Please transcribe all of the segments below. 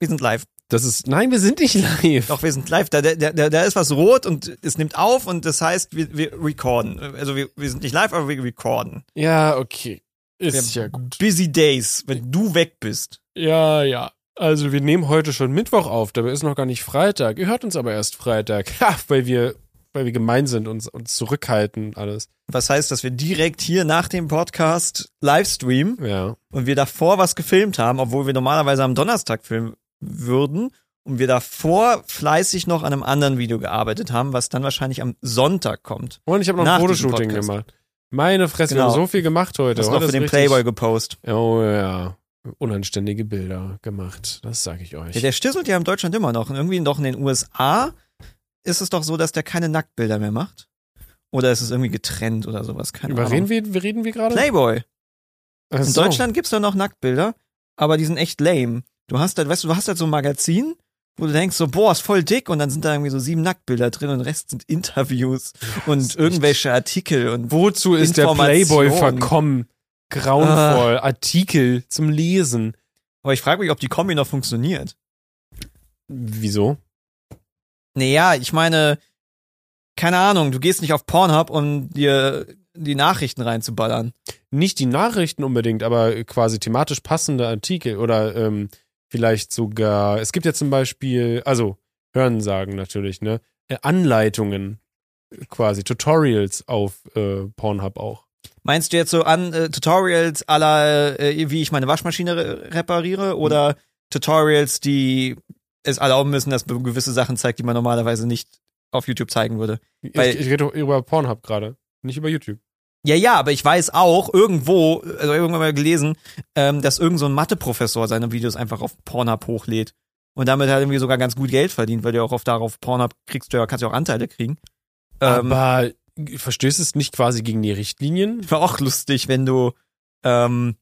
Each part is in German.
Wir sind live. Das ist, nein, wir sind nicht live. Doch, wir sind live. Da, da, da, da ist was rot und es nimmt auf und das heißt, wir, wir recorden. Also wir, wir sind nicht live, aber wir recorden. Ja, okay. Ist ja gut. Busy Days, wenn du weg bist. Ja, ja. Also wir nehmen heute schon Mittwoch auf, dabei ist noch gar nicht Freitag. Ihr hört uns aber erst Freitag. Ha, weil wir, weil wir gemein sind und uns zurückhalten alles. Was heißt, dass wir direkt hier nach dem Podcast Livestreamen Ja. und wir davor was gefilmt haben, obwohl wir normalerweise am Donnerstag filmen würden und wir davor fleißig noch an einem anderen Video gearbeitet haben, was dann wahrscheinlich am Sonntag kommt. Und ich habe noch ein Fotoshooting gemacht. Meine Fresse, wir Genau. haben so viel gemacht heute. Das noch für den Playboy gepostet. Oh ja. Unanständige Bilder gemacht. Das sage ich euch. Ja, der stisselt ja in Deutschland immer noch. Und irgendwie doch in den USA ist es doch so, dass der keine Nacktbilder mehr macht. Oder ist es irgendwie getrennt oder sowas? Keine Über Ahnung. wir, wir reden wir gerade? Playboy. Ach In so. Deutschland gibt's da noch Nacktbilder, aber die sind echt lame. Du hast halt, weißt du, du hast halt so ein Magazin, wo du denkst so, boah, ist voll dick und dann sind da irgendwie so sieben Nacktbilder drin und der Rest sind Interviews und irgendwelche Artikel und Wozu ist der. Playboy verkommen? Grauenvoll. Ah. Artikel zum Lesen. aber ich frage mich, ob die Kombi noch funktioniert. Wieso? Naja, ich meine, keine Ahnung, du gehst nicht auf Pornhub, um dir die Nachrichten reinzuballern. Nicht die Nachrichten unbedingt, aber quasi thematisch passende Artikel oder ähm, vielleicht sogar, es gibt ja zum Beispiel, also Hörensagen natürlich, ne? Äh, Anleitungen quasi, Tutorials auf äh, Pornhub auch. Meinst du jetzt so an äh, Tutorials aller, äh, wie ich meine Waschmaschine re repariere oder Tutorials, die es erlauben müssen, dass man gewisse Sachen zeigt, die man normalerweise nicht auf YouTube zeigen würde? Weil- ich, rede doch über Pornhub gerade, nicht über YouTube. Ja, ja, aber ich weiß auch irgendwo, also irgendwann mal gelesen, ähm, dass irgend so ein Mathe-Professor seine Videos einfach auf Pornhub hochlädt und damit halt irgendwie sogar ganz gut Geld verdient, weil du auch oft darauf Pornhub kriegst, du ja, kannst ja auch Anteile kriegen. Ähm, aber verstößt es nicht quasi gegen die Richtlinien? War auch lustig, wenn du ähm,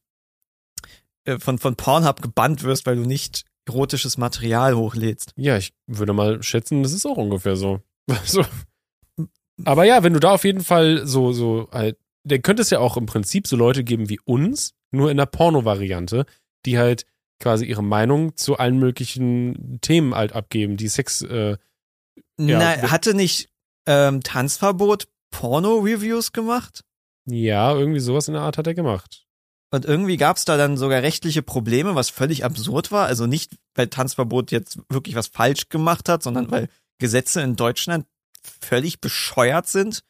äh, von, von Pornhub gebannt wirst, weil du nicht erotisches Material hochlädst. Ja, ich würde mal schätzen, das ist auch ungefähr so. so. Aber ja, wenn du da auf jeden Fall so, so halt, dann könnte es ja auch im Prinzip so Leute geben wie uns, nur in der Porno-Variante, die halt quasi ihre Meinung zu allen möglichen Themen halt abgeben, die Sex, äh, Ja, Na, hatte nicht ähm, Tanzverbot Porno-Reviews gemacht? ja, irgendwie sowas in der Art hat er gemacht. Und irgendwie gab's da dann sogar rechtliche Probleme, was völlig absurd war. Also nicht, weil Tanzverbot jetzt wirklich was falsch gemacht hat, sondern weil Gesetze in Deutschland völlig bescheuert sind.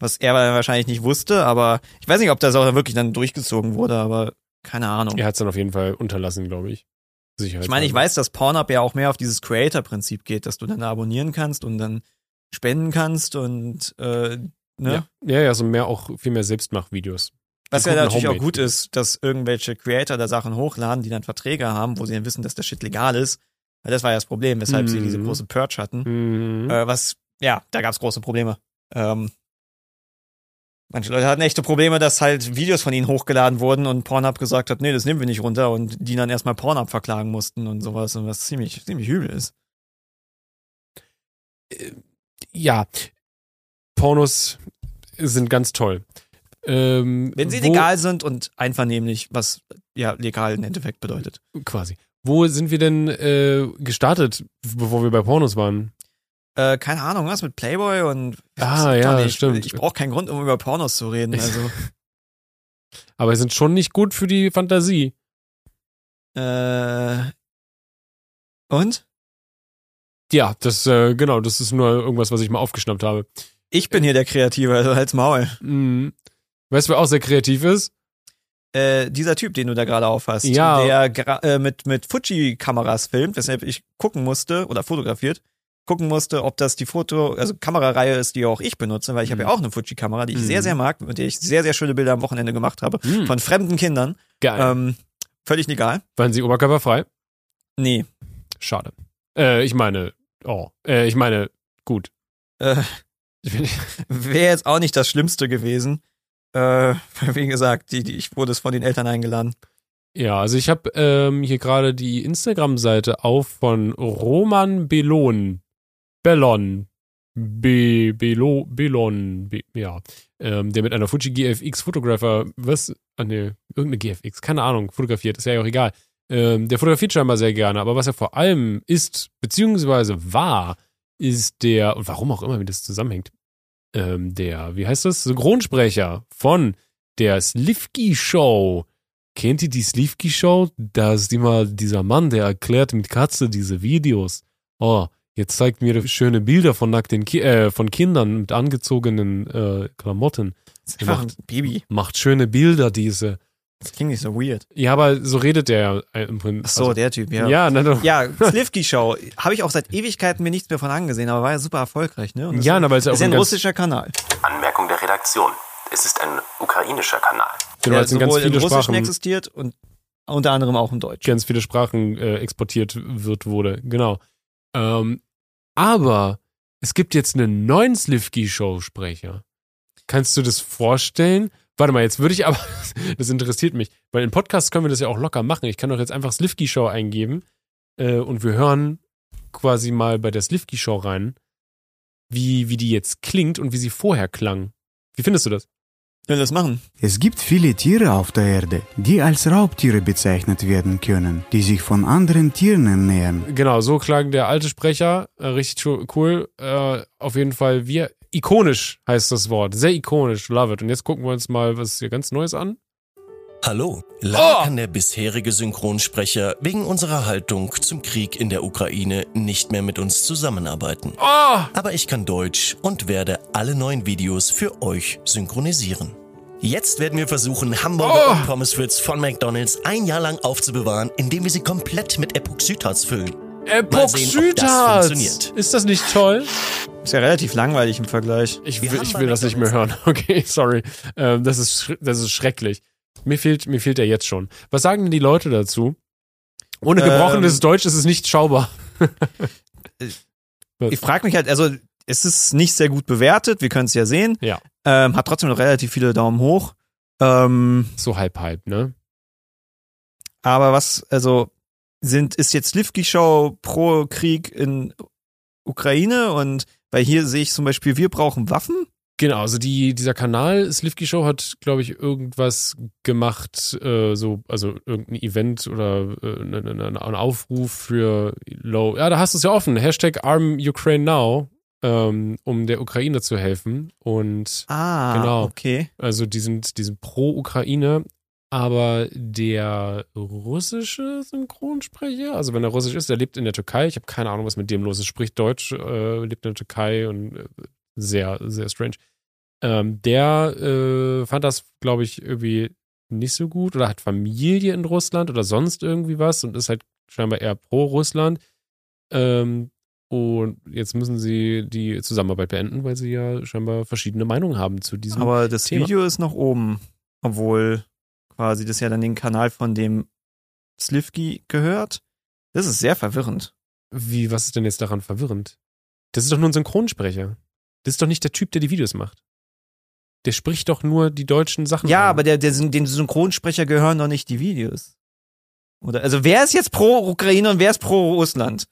Was er wahrscheinlich nicht wusste, aber ich weiß nicht, ob das auch wirklich dann durchgezogen wurde, aber keine Ahnung. Er hat es dann auf jeden Fall unterlassen, glaube ich. Sicherheit. Ich meine, ich weiß, dass Pornhub ja auch mehr auf dieses Creator-Prinzip geht, dass du dann abonnieren kannst und dann spenden kannst und äh, ne? Ja. ja, ja, so mehr auch viel mehr Selbstmachvideos. Was ja natürlich auch Homemade. gut ist, dass irgendwelche Creator da Sachen hochladen, die dann Verträge haben, wo sie dann wissen, dass der Shit legal ist. Weil das war ja das Problem, weshalb sie Mhm. diese große Purge hatten. Mhm. Äh, was, ja, da gab's große Probleme. Ähm, manche Leute hatten echte Probleme, dass halt Videos von ihnen hochgeladen wurden und Pornhub gesagt hat, nee, das nehmen wir nicht runter und die dann erstmal Pornhub verklagen mussten und sowas und was ziemlich, ziemlich übel ist. ja, Pornos sind ganz toll. Ähm, Wenn sie wo, legal sind und einvernehmlich, was ja legal im Endeffekt bedeutet. Quasi. Wo sind wir denn äh, gestartet, bevor wir bei Pornos waren? Äh, keine Ahnung, was mit Playboy und Ah, ja, nicht. stimmt. Ich brauche keinen Grund, um über Pornos zu reden. Also Aber sie sind schon nicht gut für die Fantasie. äh, und? Ja, das, äh, genau, das ist nur irgendwas, was ich mal aufgeschnappt habe. Ich bin hier der Kreative, also halt's Maul. Mhm. Weißt du, wer auch sehr kreativ ist? Äh, dieser Typ, den du da gerade aufhast, Ja. der äh, mit, mit Fuji-Kameras filmt, weshalb ich gucken musste, oder fotografiert, gucken musste, ob das die Foto, also Kamerareihe ist, die auch ich benutze, weil ich habe Mhm. ja auch eine Fuji-Kamera, die ich Mhm. sehr, sehr mag, mit der ich sehr, sehr schöne Bilder am Wochenende gemacht habe, Mhm. von fremden Kindern. Geil. Ähm, völlig legal. Waren sie oberkörperfrei? Nee. Schade. Äh, ich meine, oh, äh, ich meine, gut. Äh, Wäre jetzt auch nicht das Schlimmste gewesen. Äh, wie gesagt, die, die, ich wurde es von den Eltern eingeladen. Ja, also ich habe ähm, hier gerade die Instagram-Seite auf von Roman Bellon. Bellon. Be Belo Belon, Be ja, ähm, der mit einer Fuji GFX Photographer, was, ah ne, irgendeine GFX, keine Ahnung, fotografiert, ist ja auch egal. Ähm, der fotografiert scheinbar sehr gerne, aber was er vor allem ist, beziehungsweise war, ist der, und warum auch immer, wie das zusammenhängt, ähm, der, wie heißt das, Synchronsprecher von der Slivki Show. Kennt ihr die Slivki Show? Da ist immer dieser Mann, der erklärt mit Katze diese Videos. Oh, jetzt zeigt mir schöne Bilder von nackten Ki äh, von Kindern mit angezogenen äh, Klamotten. Das ist einfach ein Baby. Macht schöne Bilder, diese. Das klingt nicht so weird. Ja, aber so redet der äh, im Prinzip. Ach so, der Typ, ja. Ja, na. Ja, Slivki Show. Habe ich auch seit Ewigkeiten mir nichts mehr von angesehen, aber war ja super erfolgreich, ne? Und das Ja, weil es ja ist auch ja ein ein russischer Kanal. Anmerkung der Redaktion. Es ist ein ukrainischer Kanal. genau, der es sind ganz sowohl viele Russischen Sprachen, existiert und unter anderem auch im Deutschen. ganz viele Sprachen äh, exportiert wird wurde. Genau. Ähm, aber es gibt jetzt einen neuen Slivki-Show-Sprecher. Kannst du das vorstellen? Warte mal, jetzt würde ich aber, das interessiert mich, weil in Podcasts können wir das ja auch locker machen. Ich kann doch jetzt einfach Slivki-Show eingeben äh, und wir hören quasi mal bei der Slivki-Show rein, wie, wie die jetzt klingt und wie sie vorher klang. Wie findest du das? Will das machen? Es gibt viele Tiere auf der Erde, die als Raubtiere bezeichnet werden können, die sich von anderen Tieren ernähren. Genau, so klang der alte Sprecher. Äh, richtig cool. Äh, auf jeden Fall, wir. Ikonisch heißt das Wort. Sehr ikonisch. Love it. Und jetzt gucken wir uns mal was hier ganz Neues an. Hallo. Leider Oh! kann der bisherige Synchronsprecher wegen unserer Haltung zum Krieg in der Ukraine nicht mehr mit uns zusammenarbeiten. Oh! Aber ich kann Deutsch und werde alle neuen Videos für euch synchronisieren. Jetzt werden wir versuchen, Hamburger Oh! und Pommes frites von McDonald's ein Jahr lang aufzubewahren, indem wir sie komplett mit Epoxidharz füllen. Das Epoxidharz! Ist das nicht toll? Ist ja relativ langweilig im Vergleich. Ich will, ich will das nicht mehr hören. Okay, sorry. Ähm, das, ist, das ist schrecklich. Mir fehlt, mir fehlt er jetzt schon. Was sagen denn die Leute dazu? Ohne gebrochenes Ähm, Deutsch ist es nicht schaubar. Ich frage mich halt, also es ist nicht sehr gut bewertet, wir können es ja sehen. Ja. Ähm, hat trotzdem noch relativ viele Daumen hoch. Ähm, So halb halb, ne? aber was, also sind, ist jetzt Livki Show pro Krieg in Ukraine und weil hier sehe ich zum Beispiel, wir brauchen Waffen. Genau, also die, dieser Kanal Slivki Show hat, glaube ich, irgendwas gemacht, äh, so, also irgendein Event oder äh, ne, ne, ne, ein Aufruf für Low. Ja, da hast du es ja offen. Hashtag Arm Ukraine Now, ähm, um der Ukraine zu helfen. Und Ah, Genau. okay. also die sind, die sind pro Ukraine, aber der russische Synchronsprecher, also wenn er russisch ist, der lebt in der Türkei. Ich habe keine Ahnung, was mit dem los ist. Spricht Deutsch, äh, lebt in der Türkei und äh, sehr, sehr strange. Ähm, der äh, fand das, glaube ich, irgendwie nicht so gut oder hat Familie in Russland oder sonst irgendwie was und ist halt scheinbar eher pro Russland. Ähm, und jetzt müssen sie die Zusammenarbeit beenden, weil sie ja scheinbar verschiedene Meinungen haben zu diesem. Aber das Thema. Video ist noch oben, obwohl quasi das ja dann den Kanal von dem Slivki gehört. Das ist sehr verwirrend. Wie, was ist denn jetzt daran verwirrend? Das ist doch nur ein Synchronsprecher. Das ist doch nicht der Typ, der die Videos macht. Der spricht doch nur die deutschen Sachen. Ja, an. aber der, der, den Synchronsprecher gehören doch nicht die Videos. Oder, also wer ist jetzt pro Ukraine und wer ist pro Russland?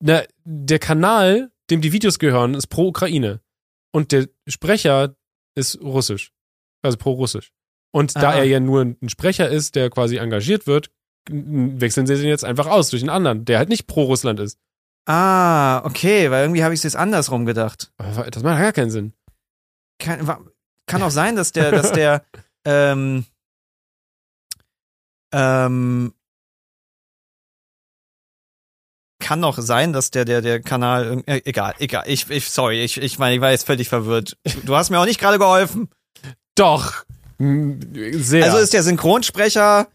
Na, der Kanal, dem die Videos gehören, ist pro Ukraine. Und der Sprecher ist russisch. Also pro russisch. Und da Ah. er ja nur ein Sprecher ist, der quasi engagiert wird, wechseln sie den jetzt einfach aus durch einen anderen, der halt nicht pro Russland ist. Ah, okay, weil irgendwie habe ich es jetzt andersrum gedacht. Aber Das macht gar keinen Sinn. Kann, kann auch sein, dass der, dass der, ähm, ähm, kann auch sein, dass der, der, der Kanal, äh, egal, egal, ich, ich, sorry, ich, ich meine, ich war jetzt völlig verwirrt. Du hast mir auch nicht gerade geholfen. Doch. Sehr. Also ist der Synchronsprecher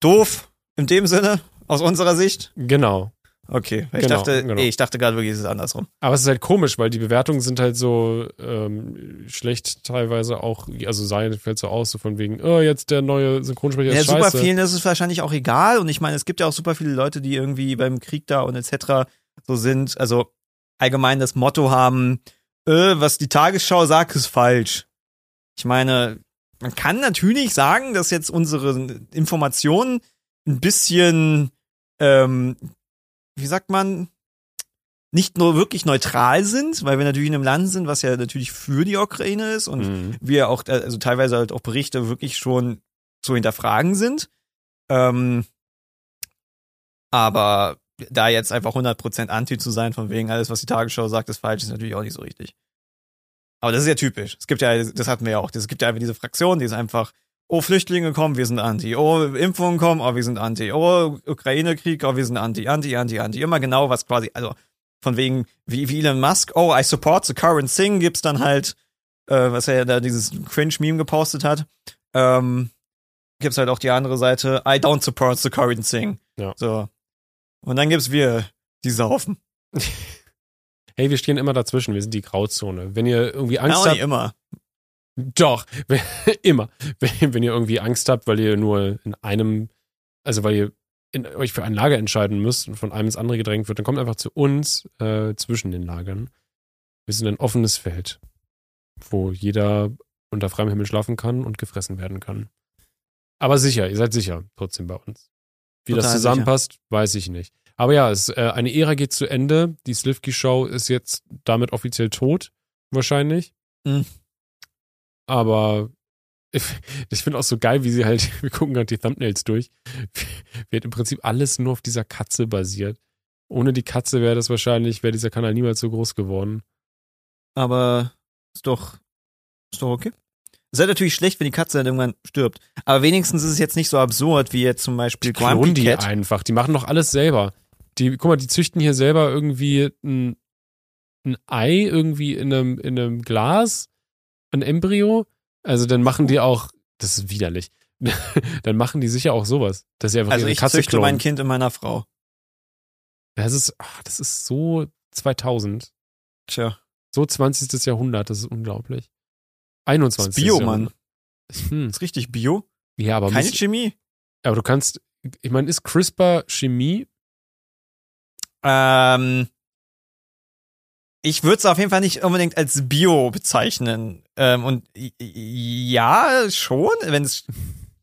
doof, in dem Sinne, aus unserer Sicht? genau. Okay, ich Genau, dachte, genau. nee, ich dachte gerade wirklich, es ist andersrum. Aber es ist halt komisch, weil die Bewertungen sind halt so ähm, schlecht teilweise auch, also sein fällt so aus, so von wegen, oh, jetzt der neue Synchronsprecher Ja, ist super scheiße. vielen ist es wahrscheinlich auch egal. Und ich meine, es gibt ja auch super viele Leute, die irgendwie beim Krieg da und etc. so sind. Also allgemein das Motto haben, äh, was die Tagesschau sagt, ist falsch. Ich meine, man kann natürlich sagen, dass jetzt unsere Informationen ein bisschen, ähm, wie sagt man, nicht nur wirklich neutral sind, weil wir natürlich in einem Land sind, was ja natürlich für die Ukraine ist und Mhm. wir auch, äh, also teilweise halt auch Berichte wirklich schon zu hinterfragen sind. Ähm, aber da jetzt einfach 100% Anti zu sein, von wegen alles, was die Tagesschau sagt, ist falsch, ist natürlich auch nicht so richtig. Aber das ist ja typisch. Es gibt ja, das hatten wir ja auch, es gibt ja einfach diese Fraktion, die ist einfach, oh, Flüchtlinge kommen, wir sind Anti. Oh, Impfungen kommen, oh, wir sind Anti. Oh, Ukraine-Krieg, oh, wir sind Anti, Anti, Anti, Anti. Immer genau, was quasi, also von wegen, wie, wie Elon Musk, oh, I support the current thing, gibt's dann halt, äh, was er ja da dieses Cringe-Meme gepostet hat. Ähm, gibt's halt auch die andere Seite, I don't support the current thing. Ja. So. Und dann gibt's wir, die saufen. Hey, wir stehen immer dazwischen, wir sind die Grauzone. Wenn ihr irgendwie Angst auch habt, nicht immer. Doch, wenn, immer. Wenn, wenn ihr irgendwie Angst habt, weil ihr nur in einem, also weil ihr in, euch für ein Lager entscheiden müsst und von einem ins andere gedrängt wird, dann kommt einfach zu uns äh, zwischen den Lagern. Wir sind ein offenes Feld, wo jeder unter freiem Himmel schlafen kann und gefressen werden kann. Aber sicher, ihr seid sicher trotzdem bei uns. Wie das Total zusammenpasst, weiß ich nicht. Aber ja, es, äh, eine Ära geht zu Ende. Die Slivki-Show ist jetzt damit offiziell tot, wahrscheinlich. Mhm. Aber ich, ich finde auch so geil, wie sie halt, wir gucken gerade die Thumbnails durch, halt im Prinzip alles nur auf dieser Katze basiert. Ohne die Katze wäre das wahrscheinlich, wäre dieser Kanal niemals so groß geworden. Aber ist doch, ist doch okay. Es ist halt natürlich schlecht, wenn die Katze dann irgendwann stirbt. Aber wenigstens ist es jetzt nicht so absurd, wie jetzt zum Beispiel Klonen Grumpy die einfach. Die machen doch alles selber. Die, guck mal, die züchten hier selber irgendwie ein, ein Ei irgendwie in einem, in einem Glas, ein Embryo. Also dann machen die auch, das ist widerlich. dann machen die sicher auch sowas, dass sie einfach Also ihre ich Katze züchte klonen. mein Kind in meiner Frau. Das ist, ach, das ist so 2000. Tja. So 20. Jahrhundert, das ist unglaublich. 21. Das Bio, Jahrhundert. Mann. Hm. Ist richtig Bio? Ja, aber, Keine Chemie? aber du kannst, ich meine, ist CRISPR Chemie? Ähm, ich würde es auf jeden Fall nicht unbedingt als Bio bezeichnen. Ähm, und ja, schon, wenn es.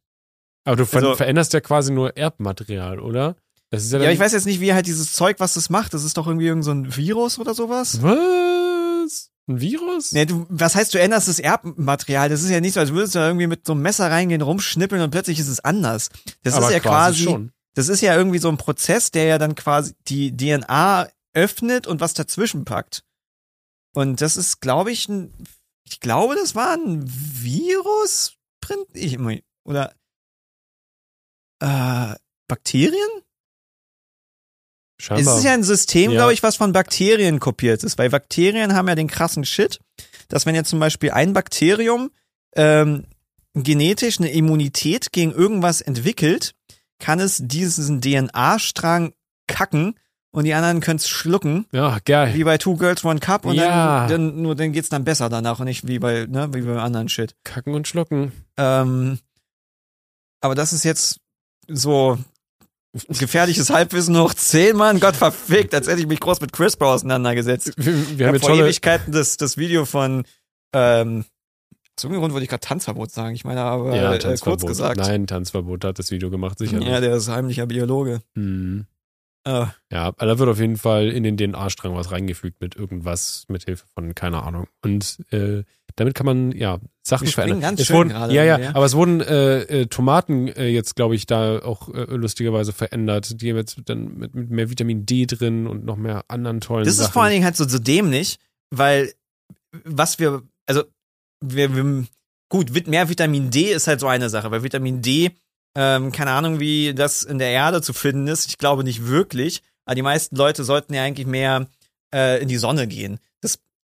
Aber du ver Also- veränderst ja quasi nur Erbmaterial, oder? Das ist ja, Ja, ich weiß jetzt nicht, wie halt dieses Zeug, was das macht. Das ist doch irgendwie irgend so ein Virus oder sowas. Was? Ein Virus? Nee, du, was heißt, du änderst das Erbmaterial? Das ist ja nicht so, als würdest du da irgendwie mit so einem Messer reingehen, rumschnippeln und plötzlich ist es anders. Das aber ist ja quasi, schon. Das ist ja irgendwie so ein Prozess, der ja dann quasi die DNA öffnet und was dazwischen packt. Und das ist, glaube ich, ein, ich glaube, das war ein Virus, ich oder, äh, Bakterien? Es Scheinbar. ist ja ein System, Ja. glaube ich, was von Bakterien kopiert ist, weil Bakterien haben ja den krassen Shit, dass wenn jetzt zum Beispiel ein Bakterium ähm, genetisch eine Immunität gegen irgendwas entwickelt, kann es diesen DNA-Strang kacken und die anderen können es schlucken, ja, geil. wie bei Two Girls One Cup und Ja. dann, dann nur dann geht's dann besser danach und nicht wie bei ne wie bei anderen Shit. Kacken und schlucken. Ähm, aber das ist jetzt so gefährliches Halbwissen hoch 10, Mann. Gott verfickt, als hätte ich mich groß mit CRISPR auseinandergesetzt. Wir, wir haben habe jetzt vor Ewigkeiten das, das Video von ähm, aus irgendeinem Grund wollte ich gerade Tanzverbot sagen. Ich meine aber ja, äh, kurz gesagt. Nein, Tanzverbot hat das Video gemacht, sicher. Ja, der ist heimlicher Biologe. Hm. Äh, Ja, aber da wird auf jeden Fall in den DNA-Strang was reingefügt mit irgendwas, mit Hilfe von keine Ahnung. Und äh, damit kann man ja Sachen Wir verändern. ganz es schön wurden, gerade ja, ja, ja. aber es wurden äh, äh, Tomaten äh, jetzt, glaube ich, da auch äh, lustigerweise verändert. Die haben jetzt dann mit, mit mehr Vitamin D drin und noch mehr anderen tollen das Sachen. ist vor allen Dingen halt so, so dämlich, weil was wir, also wir, wir gut, mehr Vitamin D ist halt so eine Sache, weil Vitamin D, ähm, keine Ahnung, wie das in der Erde zu finden ist. Ich glaube nicht wirklich. Aber die meisten Leute sollten ja eigentlich mehr äh, in die Sonne gehen.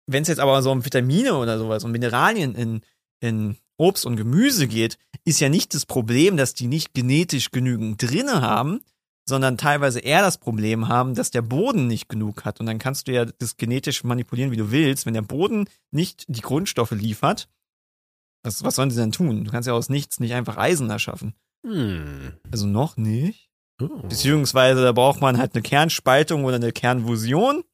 Wenn es jetzt aber so um Vitamine oder sowas, um Mineralien in, in Obst und Gemüse geht, ist ja nicht das Problem, dass die nicht genetisch genügend drinne haben, sondern teilweise eher das Problem haben, dass der Boden nicht genug hat. Und dann kannst du ja das genetisch manipulieren, wie du willst. Wenn der Boden nicht die Grundstoffe liefert, was, was sollen sie denn tun? Du kannst ja aus nichts nicht einfach Eisen erschaffen. Hm. Also noch nicht. Oh. Beziehungsweise da braucht man halt eine Kernspaltung oder eine Kernfusion.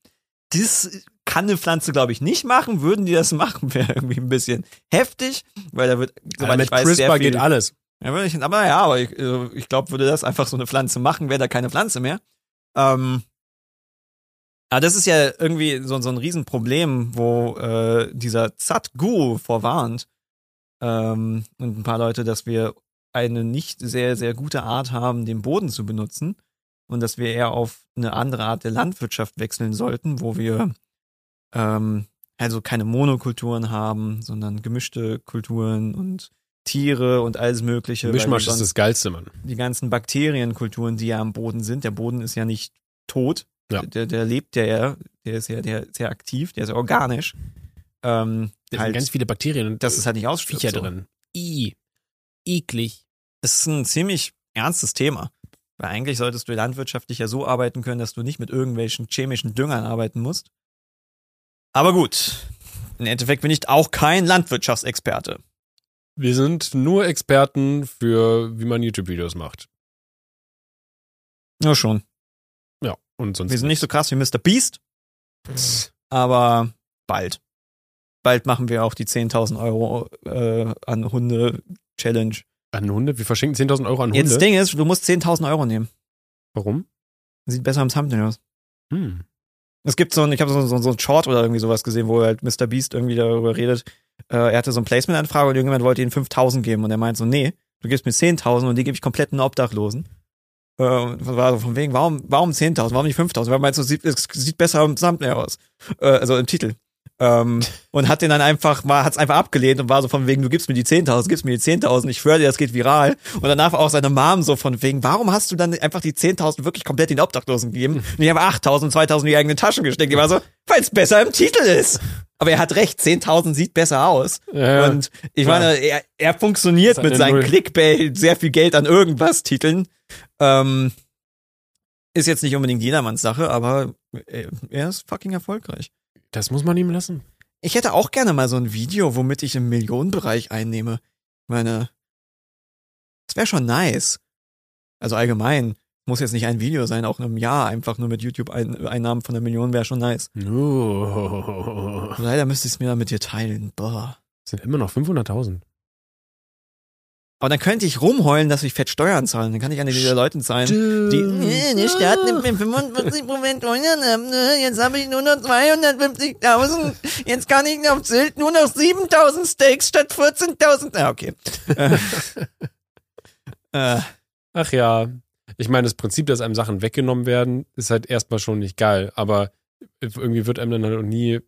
Das kann eine Pflanze, glaube ich, nicht machen. Würden die das machen, wäre irgendwie ein bisschen heftig, weil da wird, soweit mit ich weiß, CRISPR geht alles. Ja, würde ich, aber ja, aber ich, äh, ich glaube, würde das einfach so eine Pflanze machen, wäre da keine Pflanze mehr. Ähm, Aber das ist ja irgendwie so, so ein Riesenproblem, wo äh, dieser Zat-Guru vorwarnt ähm, und ein paar Leute, dass wir eine nicht sehr, sehr gute Art haben, den Boden zu benutzen und dass wir eher auf eine andere Art der Landwirtschaft wechseln sollten, wo wir ähm, also keine Monokulturen haben, sondern gemischte Kulturen und Tiere und alles Mögliche. Mischmasch ist das Geilste, Mann. die ganzen Bakterienkulturen, die ja am Boden sind. Der Boden ist ja nicht tot. Ja. Der, der lebt ja, ja, der ist ja, der ist ja aktiv, der ist ja organisch. Ähm, Da sind halt, ganz viele Bakterien und dass es halt nicht ausstirbt. Viecher so. drin. I. Eklig. Es ist ein ziemlich ernstes Thema. Weil eigentlich solltest du landwirtschaftlich ja so arbeiten können, dass du nicht mit irgendwelchen chemischen Düngern arbeiten musst. Aber gut. Im Endeffekt bin ich auch kein Landwirtschaftsexperte. Wir sind nur Experten für, wie man YouTube-Videos macht. Ja, schon. Ja, und sonst. Wir sind nicht so krass wie Mr. Beast, aber bald. Bald machen wir auch die 10.000 Euro äh, an Hunde-Challenge. An Hunde? Wir verschenken 10.000 Euro an Hunde. Jetzt das Ding ist, du musst 10.000 Euro nehmen. Warum? Sieht besser am Thumbnail aus. Hm. Es gibt so ein, ich habe so, so, so ein Short oder irgendwie sowas gesehen, wo halt Mr. Beast irgendwie darüber redet. Äh, er hatte so ein Placement-Anfrage und irgendjemand wollte ihm 5.000 geben und er meint so, nee, du gibst mir 10.000 und die gebe ich komplett einen Obdachlosen. Äh, war so von wegen, warum, warum 10.000, warum nicht 5.000? Weil meint so, sieht, es sieht besser am Thumbnail aus. Äh, also im Titel. Ähm, und hat den dann einfach, war, hat's einfach abgelehnt und war so von wegen, du gibst mir die 10.000, gibst mir die 10.000, ich schwöre dir, das geht viral. Und danach war auch seine Mom so von wegen, warum hast du dann einfach die 10.000 wirklich komplett den Obdachlosen gegeben? Und ich habe 8.000, 2.000 in die eigenen Taschen gesteckt. Die war so, weil es besser im Titel ist. Aber er hat recht, 10.000 sieht besser aus. Ja, und ich klar. meine, er, er funktioniert mit eine seinen Null. Clickbait, sehr viel Geld an irgendwas Titeln. Ähm, ist jetzt nicht unbedingt jedermanns Sache, aber äh, er ist fucking erfolgreich. Das muss man ihm lassen. Ich hätte auch gerne mal so ein Video, womit ich im Millionenbereich einnehme. Ich meine, das wäre schon nice. Also allgemein. Muss jetzt nicht ein Video sein, auch in einem Jahr einfach nur mit YouTube-Einnahmen von einer Million wäre schon nice. Oh. Leider müsste ich es mir dann mit dir teilen. Boah. Sind immer noch 500.000. Aber dann könnte ich rumheulen, dass ich fett Steuern zahlen. Dann kann ich an die Leuten zahlen, die, äh, der Staat nimmt mir 45 Prozent Steuern ab, ne? jetzt habe ich nur noch 250.000, jetzt kann ich auf Sylt nur noch 7.000 Steaks statt 14.000. Ah, okay. Äh, äh, Ach ja. Ich meine, das Prinzip, dass einem Sachen weggenommen werden, ist halt erstmal schon nicht geil. Aber irgendwie wird einem dann halt auch nie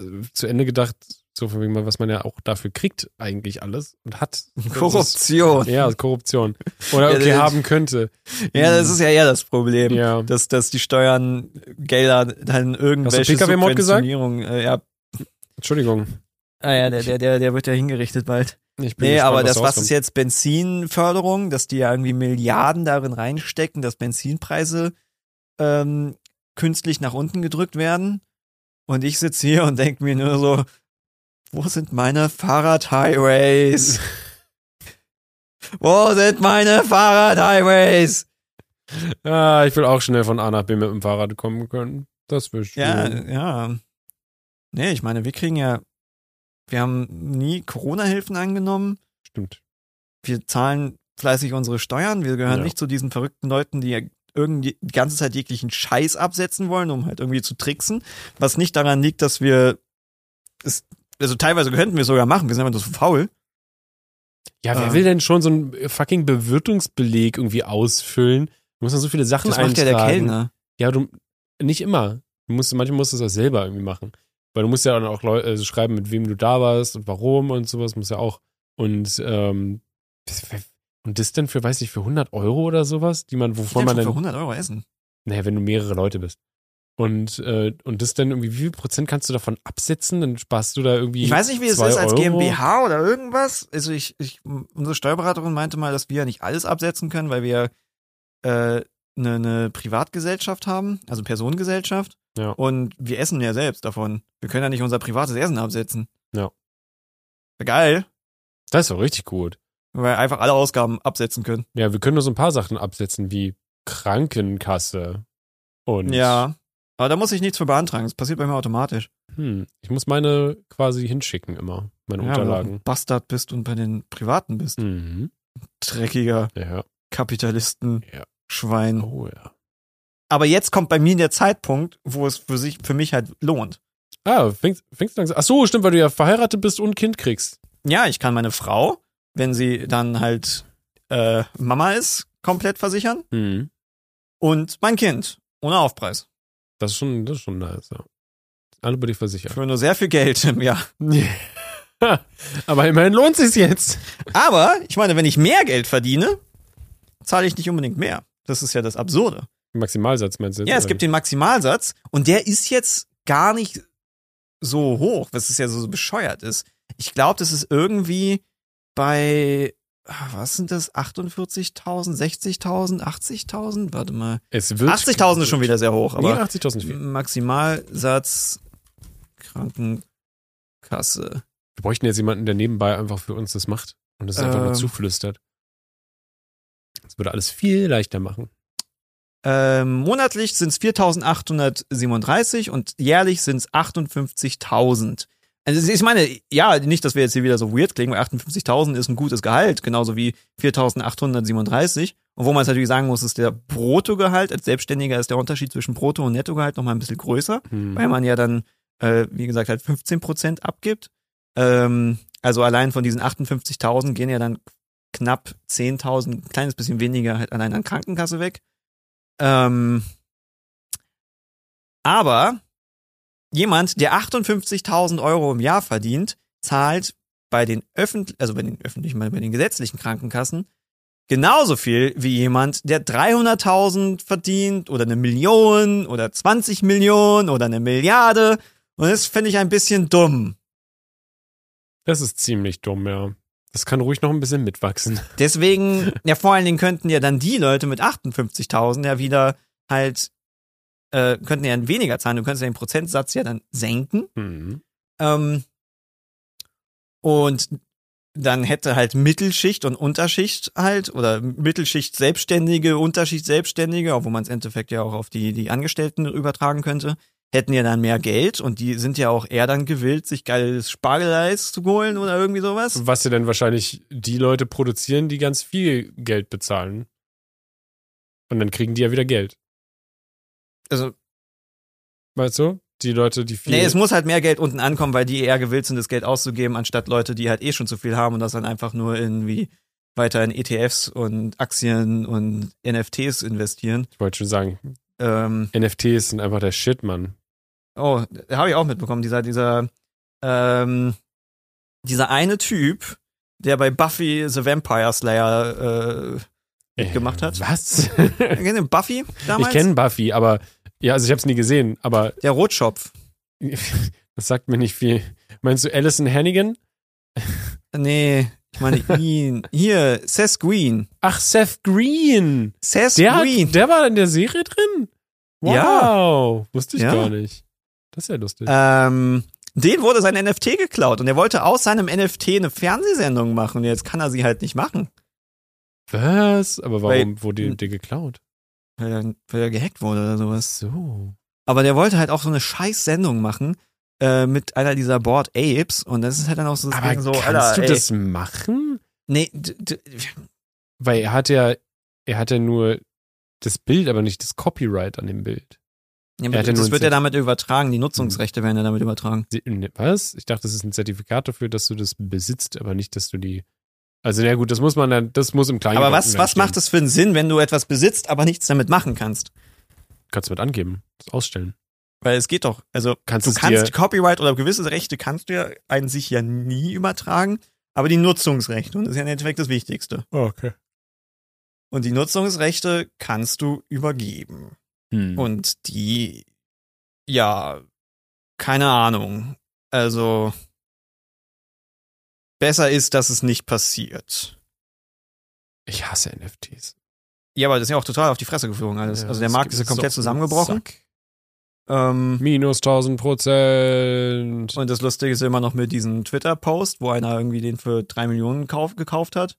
äh, zu Ende gedacht, so von wegen, was man ja auch dafür kriegt, eigentlich alles und hat. Das ist- Korruption. Ja, Korruption. Oder Ja, okay, das- haben könnte. Ja, das ist ja eher das Problem. Ja. Dass, dass die Steuern Gelder dann irgendwelche PKW-Mod gesagt? Subventionierung, äh, ja, Entschuldigung. ah ja, der, der, der, der wird ja hingerichtet bald. Ich bin Nee, gespannt, aber das, da was rauskommt. ist jetzt Benzinförderung, dass die ja irgendwie Milliarden darin reinstecken, dass Benzinpreise ähm, künstlich nach unten gedrückt werden. Und ich sitze hier und denke mir nur so, wo sind meine Fahrradhighways? wo sind meine Fahrradhighways? Ah, ich will auch schnell von A nach B mit dem Fahrrad kommen können. Das wäre schön. Ja, ja. Nee, ich meine, wir kriegen ja, wir haben nie Corona-Hilfen angenommen. Stimmt. wir zahlen fleißig unsere Steuern. Wir gehören Ja. nicht zu diesen verrückten Leuten, die irgendwie die ganze Zeit jeglichen Scheiß absetzen wollen, um halt irgendwie zu tricksen. Was nicht daran liegt, dass wir es, also teilweise könnten wir es sogar machen. Wir sind einfach nur zu faul. Ja, wer Ah. will denn schon so einen fucking Bewirtungsbeleg irgendwie ausfüllen? Du musst dann so viele Sachen Das macht ja eintragen. der Kellner. Ja, du, nicht immer. Du musst, manchmal musst du das selber irgendwie machen. Weil du musst ja dann auch Leu äh, schreiben, mit wem du da warst und warum und sowas muss ja auch. Und, ähm, und das denn für, weiß ich, für 100 Euro oder sowas, die man, wovon man für dann, 100 Euro essen. naja, wenn du mehrere Leute bist. Und, äh, und das dann irgendwie, wie viel Prozent kannst du davon absetzen? Dann sparst du da irgendwie. Ich weiß nicht, wie es ist als Euro? GmbH oder irgendwas. Also ich, ich, unsere Steuerberaterin meinte mal, dass wir ja nicht alles absetzen können, weil wir äh, eine, eine Privatgesellschaft haben, also Personengesellschaft. Ja. Und wir essen ja selbst davon. Wir können ja nicht unser privates Essen absetzen. Ja. Geil, Das ist doch richtig gut. weil wir einfach alle Ausgaben absetzen können. Ja, wir können nur so ein paar Sachen absetzen, wie Krankenkasse. Und Ja. Aber da muss ich nichts für beantragen. Das passiert bei mir automatisch. hm, ich muss meine quasi hinschicken immer, meine Ja, du Unterlagen. ein Bastard bist und bei den Privaten bist. Mhm. Dreckiger Ja. Kapitalisten, Ja. Schwein. Oh ja. aber jetzt kommt bei mir der Zeitpunkt, wo es für sich, für mich halt lohnt. Ah, fängst, fängst langsam. Ach so, stimmt, weil du ja verheiratet bist und ein Kind kriegst. Ja, ich kann meine Frau, wenn sie dann halt äh, Mama ist, komplett versichern Hm. und mein Kind ohne Aufpreis. Das ist schon, das ist schon nice, ja. Alle bei dir versichert. Für nur sehr viel Geld im Jahr. Aber immerhin lohnt sich's jetzt. Aber ich meine, wenn ich mehr Geld verdiene, zahle ich nicht unbedingt mehr. Das ist ja das Absurde. Maximalsatz meinst du? jetzt, Ja, es gibt den Maximalsatz und der ist jetzt gar nicht so hoch, was es ja so bescheuert ist. Ich glaube, das ist irgendwie bei, was sind das, 48.000, 60.000, 80.000? Warte mal. Es wird 80.000 ist schon wieder sehr hoch, Nee, aber 80.000 ist viel. Maximalsatz Krankenkasse. Wir bräuchten jetzt jemanden, der nebenbei einfach für uns das macht und das einfach nur Ähm. zuflüstert. Das würde alles viel leichter machen. Ähm, monatlich sind es 4.837 und jährlich sind es 58.000. Also ich meine, ja, nicht, dass wir jetzt hier wieder so weird klingen, weil 58.000 ist ein gutes Gehalt, genauso wie 4.837. Und wo man es natürlich sagen muss, ist der Bruttogehalt. Als Selbstständiger ist der Unterschied zwischen Brutto- und Nettogehalt nochmal ein bisschen größer, Hm. weil man ja dann, äh, wie gesagt, halt 15% abgibt. Ähm, also allein von diesen 58.000 gehen ja dann knapp 10.000, ein kleines bisschen weniger halt allein an Krankenkasse weg. Ähm, aber jemand, der 58.000 Euro im Jahr verdient, zahlt bei den öffentlich, also bei den öffentlichen, bei den gesetzlichen Krankenkassen genauso viel wie jemand, der 300.000 verdient oder eine Million oder 20 Millionen oder eine Milliarde. Und das finde ich ein bisschen dumm. Das ist ziemlich dumm, ja. Das kann ruhig noch ein bisschen mitwachsen. Deswegen, ja, vor allen Dingen könnten ja dann die Leute mit 58.000 ja wieder halt, äh, könnten ja weniger zahlen. Du könntest ja den Prozentsatz ja dann senken. Hm. Ähm, und dann hätte halt Mittelschicht und Unterschicht halt, oder Mittelschicht Selbstständige, Unterschicht Selbstständige, obwohl man es im Endeffekt ja auch auf die, die Angestellten übertragen könnte, hätten ja dann mehr Geld und die sind ja auch eher dann gewillt, sich geiles Spargeleis zu holen oder irgendwie sowas. Was ja dann wahrscheinlich die Leute produzieren, die ganz viel Geld bezahlen. Und dann kriegen die ja wieder Geld. Also, Weißt du? Die Leute, die viel. nee, es muss halt mehr Geld unten ankommen, weil die eher gewillt sind, das Geld auszugeben, anstatt Leute, die halt eh schon zu viel haben und das dann einfach nur irgendwie weiter in ETFs und Aktien und NFTs investieren. ich wollte schon sagen, Ähm, NFTs sind einfach der Shit, Mann. Oh, habe ich auch mitbekommen. Dieser, dieser, ähm, dieser eine Typ, der bei Buffy the Vampire Slayer äh, Mitgemacht hat? Was? Buffy damals? ich kenne Buffy, aber ja, also ich habe es nie gesehen, aber der Rotschopf. das sagt mir nicht viel. Meinst du Alison Hannigan? Nee, ich meine ihn. Hier, Seth Green. Ach, Seth Green. Seth Der, hat, Green. der war in der Serie drin? Wow. Ja. Wusste ich Ja. gar nicht. Das ist ja lustig. ähm, den wurde sein NFT geklaut und er wollte aus seinem NFT eine Fernsehsendung machen und jetzt kann er sie halt nicht machen, Was? Aber weil- warum wurde dir geklaut? Weil er, weil er gehackt wurde oder sowas. So. Aber der wollte halt auch so eine scheiß Sendung machen äh, mit einer dieser Board Apes und das ist halt dann auch so Aber so, kannst Alter, du ey, das machen? Nee, Weil er hat ja, er hat ja nur das Bild, aber nicht das Copyright an dem Bild. ja, Er das wird ja damit übertragen, die Nutzungsrechte werden ja damit übertragen. Ne, Was? Ich dachte, das ist ein Zertifikat dafür, dass du das besitzt, aber nicht, dass du die. Also, na gut, das muss man dann, das muss im Kleinen. Aber was, was macht es für einen Sinn, wenn du etwas besitzt, aber nichts damit machen kannst? Kannst du mit angeben, das ausstellen. Weil es geht doch. Also Kannst du kannst Copyright oder gewisse Rechte kannst du ja an sich ja nie übertragen, aber die Nutzungsrechte, und das ist ja im Endeffekt das Wichtigste. okay. Und die Nutzungsrechte kannst du übergeben. Hm. Und die, ja, keine Ahnung. Also, besser ist, dass es nicht passiert. ich hasse NFTs. Ja, aber das ist ja auch total auf die Fresse geflogen alles. Ja, also der Markt ist ja komplett zusammengebrochen. Ähm, Minus 1000 Prozent. und das Lustige ist immer noch mit diesem Twitter-Post, wo einer irgendwie den für drei Millionen kauf, gekauft hat.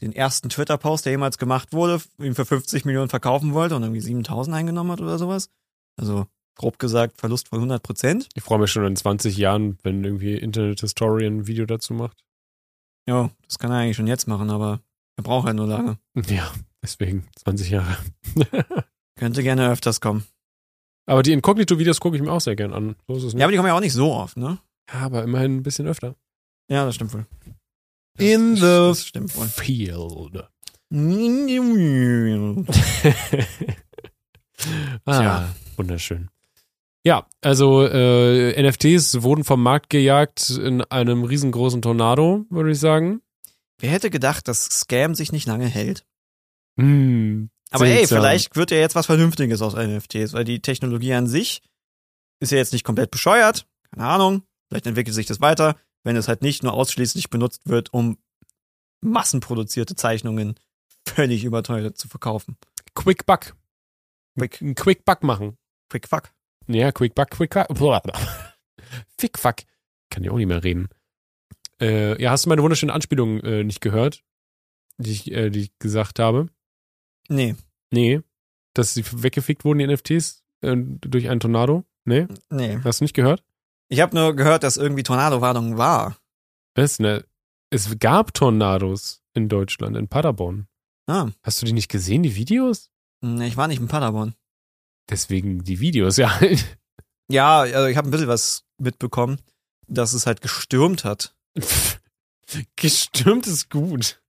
Den ersten Twitter-Post, der jemals gemacht wurde, ihn für 50 Millionen verkaufen wollte und irgendwie 7000 eingenommen hat oder sowas. Also, grob gesagt, Verlust von 100 Prozent. Ich freue mich schon in 20 Jahren, wenn irgendwie Internet Historian ein Video dazu macht. Ja, das kann er eigentlich schon jetzt machen, aber er braucht halt nur lange. Ja, deswegen 20 Jahre. Könnte gerne öfters kommen. Aber die Inkognito-Videos gucke ich mir auch sehr gern an. So. Ja, aber die kommen ja auch nicht so oft, ne? Ja, aber immerhin ein bisschen öfter. Ja, das stimmt wohl. Das, In das, the das wohl. Field. ah, Tja. wunderschön. Ja, also äh, NFTs wurden vom Markt gejagt in einem riesengroßen Tornado, würde ich sagen. Wer hätte gedacht, dass Scam sich nicht lange hält? Hm, Aber ey, seltsam. vielleicht wird ja jetzt was Vernünftiges aus NFTs, weil die Technologie an sich ist ja jetzt nicht komplett bescheuert. Keine Ahnung. Vielleicht entwickelt sich das weiter, wenn es halt nicht nur ausschließlich benutzt wird, um massenproduzierte Zeichnungen völlig überteuert zu verkaufen. Quick Buck. Quick, Ein Quick Buck machen. quick fuck. Ja, Quick Buck, Quick Buck. Fick Fuck. Kann ja auch nicht mehr reden. Äh, ja, hast du meine wunderschöne Anspielung äh, nicht gehört, die ich, äh, die ich gesagt habe? Nee, Nee. Dass sie weggefickt wurden, die NFTs, äh, durch einen Tornado? Nee? nee. Hast du nicht gehört? Ich habe nur gehört, dass irgendwie Tornado-Warnung war. Was, ne? Es gab Tornados in Deutschland, in Paderborn. Ah, Hast du die nicht gesehen, die Videos? nee, ich war nicht in Paderborn. Deswegen die Videos, ja. Ja, also ich habe ein bisschen was mitbekommen, dass es halt gestürmt hat. Gestürmt ist gut.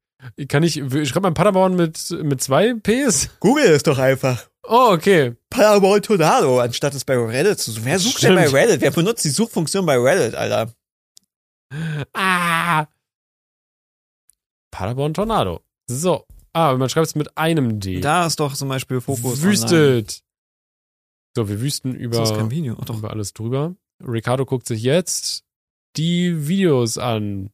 Kann ich, ich schreibe mal Paderborn mit, mit zwei Ps? Google es doch einfach. Oh, okay. Paderborn Tornado, anstatt es bei Reddit zu suchen. Wer sucht denn bei Stimmt. Reddit? Wer benutzt die Suchfunktion bei Reddit, Alter? Ah. Paderborn Tornado. So. Ah, man schreibt es mit einem D. Da ist doch zum Beispiel Fokus. Wüstet. So, wir wüsten über. Ach doch. über alles drüber. Ricardo guckt sich jetzt die Videos an.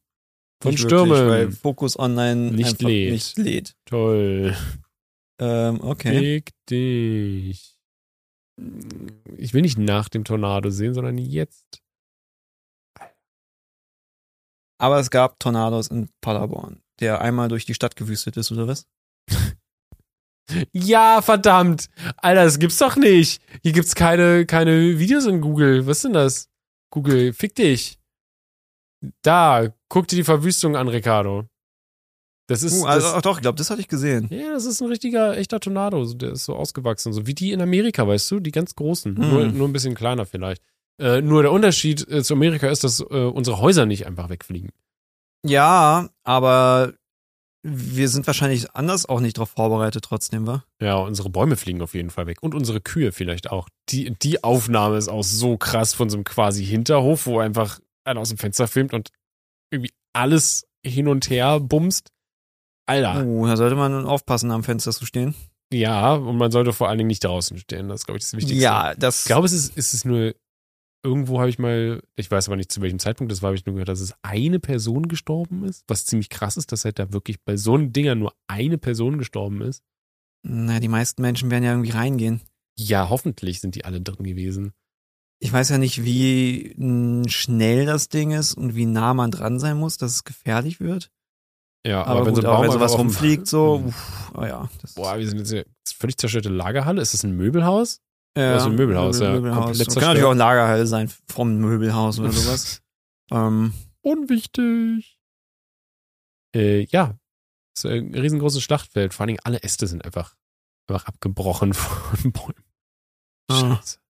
Von Nicht wirklich, Stürmen. weil Fokus Online Nicht lädt. nicht lädt. Toll. Ähm, okay. Fick dich. Ich will nicht nach dem Tornado sehen, sondern jetzt. Aber es gab Tornados in Paderborn, der einmal durch die Stadt gewüstet ist, oder was? Ja, verdammt. Alter, das gibt's doch nicht. Hier gibt's keine, keine Videos in Google. Was ist denn das? Google, fick dich. Da, guck dir die Verwüstung an, Ricardo. Das ist, Uh, also, das, ach doch, ich glaube, das hatte ich gesehen. ja, das ist ein richtiger, echter Tornado. Der ist so ausgewachsen. So wie die in Amerika, weißt du? Die ganz großen. Hm. Nur, nur ein bisschen kleiner vielleicht. Äh, nur der Unterschied äh, zu Amerika ist, dass äh, unsere Häuser nicht einfach wegfliegen. Ja, aber wir sind wahrscheinlich anders auch nicht darauf vorbereitet trotzdem, wa? Ja, unsere Bäume fliegen auf jeden Fall weg. Und unsere Kühe vielleicht auch. Die, die Aufnahme ist auch so krass von so einem quasi Hinterhof, wo einfach einer aus dem Fenster filmt und irgendwie alles hin und her bumst. Alter. Oh, da sollte man aufpassen, am Fenster zu stehen. Ja, und man sollte vor allen Dingen nicht draußen stehen. Das ist, glaube ich, das Wichtigste. Ja, das. Ich glaube, es ist, es ist nur, irgendwo habe ich mal, ich weiß aber nicht zu welchem Zeitpunkt, das war, habe ich nur gehört, dass es eine Person gestorben ist. Was ziemlich krass ist, dass halt da wirklich bei so einem Dinger nur eine Person gestorben ist. na, die meisten Menschen werden ja irgendwie reingehen. Ja, hoffentlich sind die alle drin gewesen. Ich weiß ja nicht, wie schnell das Ding ist und wie nah man dran sein muss, dass es gefährlich wird. Ja, Aber, wenn gut, so Baum wenn sowas rumfliegt, so, Mhm. uff, oh ja. Das, Boah, wir sind jetzt eine völlig zerstörte Lagerhalle. Ist das ein Möbelhaus? Ja, also ein Möbelhaus, ja, Möbelhaus. Kann natürlich auch ein Lagerhalle sein vom Möbelhaus oder sowas. ähm, Unwichtig. Äh, ja. Ist ein riesengroßes Schlachtfeld. Vor allen Dingen alle Äste sind einfach, einfach abgebrochen von Bäumen. Ah. Scheiße.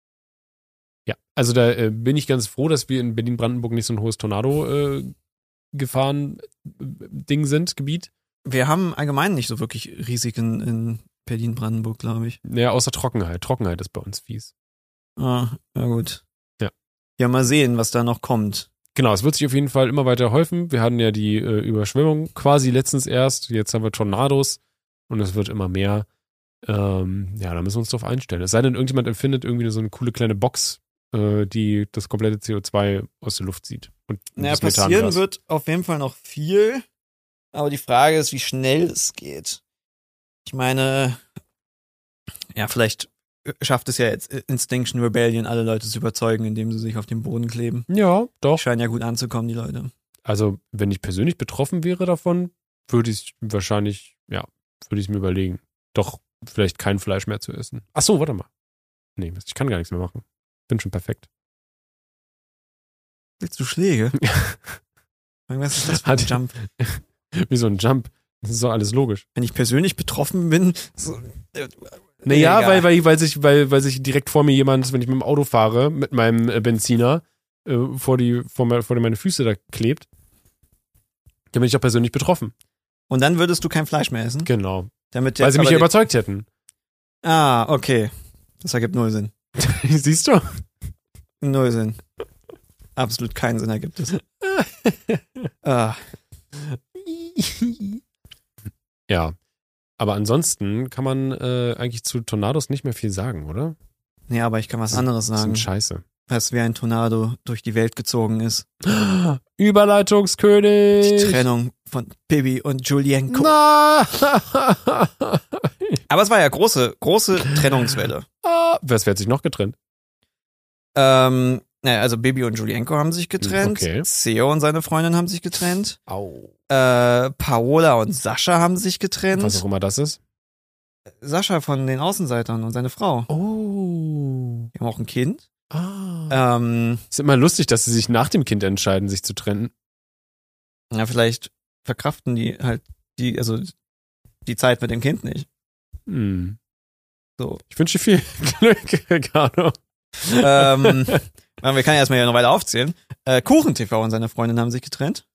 Ja, also da äh, bin ich ganz froh, dass wir in Berlin-Brandenburg nicht so ein hohes Tornado-Gefahren-Ding sind, Gebiet. wir haben allgemein nicht so wirklich Risiken in Berlin-Brandenburg, glaube ich. Ja, außer Trockenheit. Trockenheit ist bei uns fies. Ah, na gut. Ja. Ja, mal sehen, was da noch kommt. Genau, es wird sich auf jeden Fall immer weiter häufen. Wir hatten ja die äh, Überschwemmung quasi letztens erst. Jetzt haben wir Tornados und es wird immer mehr. Ähm, ja, da müssen wir uns drauf einstellen. Es sei denn, irgendjemand empfindet irgendwie so eine coole kleine Box, äh, die das komplette CO2 aus der Luft zieht. Und Naja, passieren wird auf jeden Fall noch viel. Aber die Frage ist, wie schnell es geht. Ich meine, ja, vielleicht schafft es ja jetzt Instinction Rebellion, alle Leute zu überzeugen, indem sie sich auf den Boden kleben. Ja, doch. Scheinen ja gut anzukommen, die Leute. Also, wenn ich persönlich betroffen wäre davon, würde ich wahrscheinlich, ja, würde ich mir überlegen, doch vielleicht kein Fleisch mehr zu essen. Ach so, warte mal. Nee, ich kann gar nichts mehr machen. Bin schon perfekt. Willst du Schläge? Was ist das für ein Hat- Jump? Wie so ein Jump. Das ist doch alles logisch. Wenn ich persönlich betroffen bin, so, äh, Naja, weil, weil, weil, sich, weil, weil sich direkt vor mir jemand, wenn ich mit dem Auto fahre, mit meinem äh, Benziner, äh, vor, die, vor, me- vor meine Füße da klebt, dann bin ich auch persönlich betroffen. Und dann würdest du kein Fleisch mehr essen? Genau. Damit Weil sie mich ja überzeugt hätten. Ah, okay. Das ergibt null Sinn. Siehst du? Null Sinn. Absolut keinen Sinn ergibt es. ah, Ja. Aber ansonsten kann man äh, eigentlich zu Tornados nicht mehr viel sagen, oder? nee, aber ich kann was anderes Das sagen. ist scheiße. Was wie ein Tornado durch die Welt gezogen ist. Überleitungskönig. Die Trennung von Bibi und Julienko. Na. Aber es war ja große, große Trennungswelle. Ah, Was wer hat sich noch getrennt? Ähm, naja, also Bibi und Julienko haben sich getrennt. Okay. Theo und seine Freundin haben sich getrennt. Au. Äh, Paola und Sascha haben sich getrennt. Was auch immer das ist. Sascha von den Außenseitern und seine Frau. Oh. Die haben auch ein Kind. Ah. Ähm, Ist immer lustig, dass sie sich nach dem Kind entscheiden, sich zu trennen. ja, vielleicht verkraften die halt die, also die Zeit mit dem Kind nicht. Hm. So. Ich wünsche dir viel Glück, Ricardo. ähm, wir können erstmal ja noch weiter aufzählen. Äh, Kuchen TV und seine Freundin haben sich getrennt.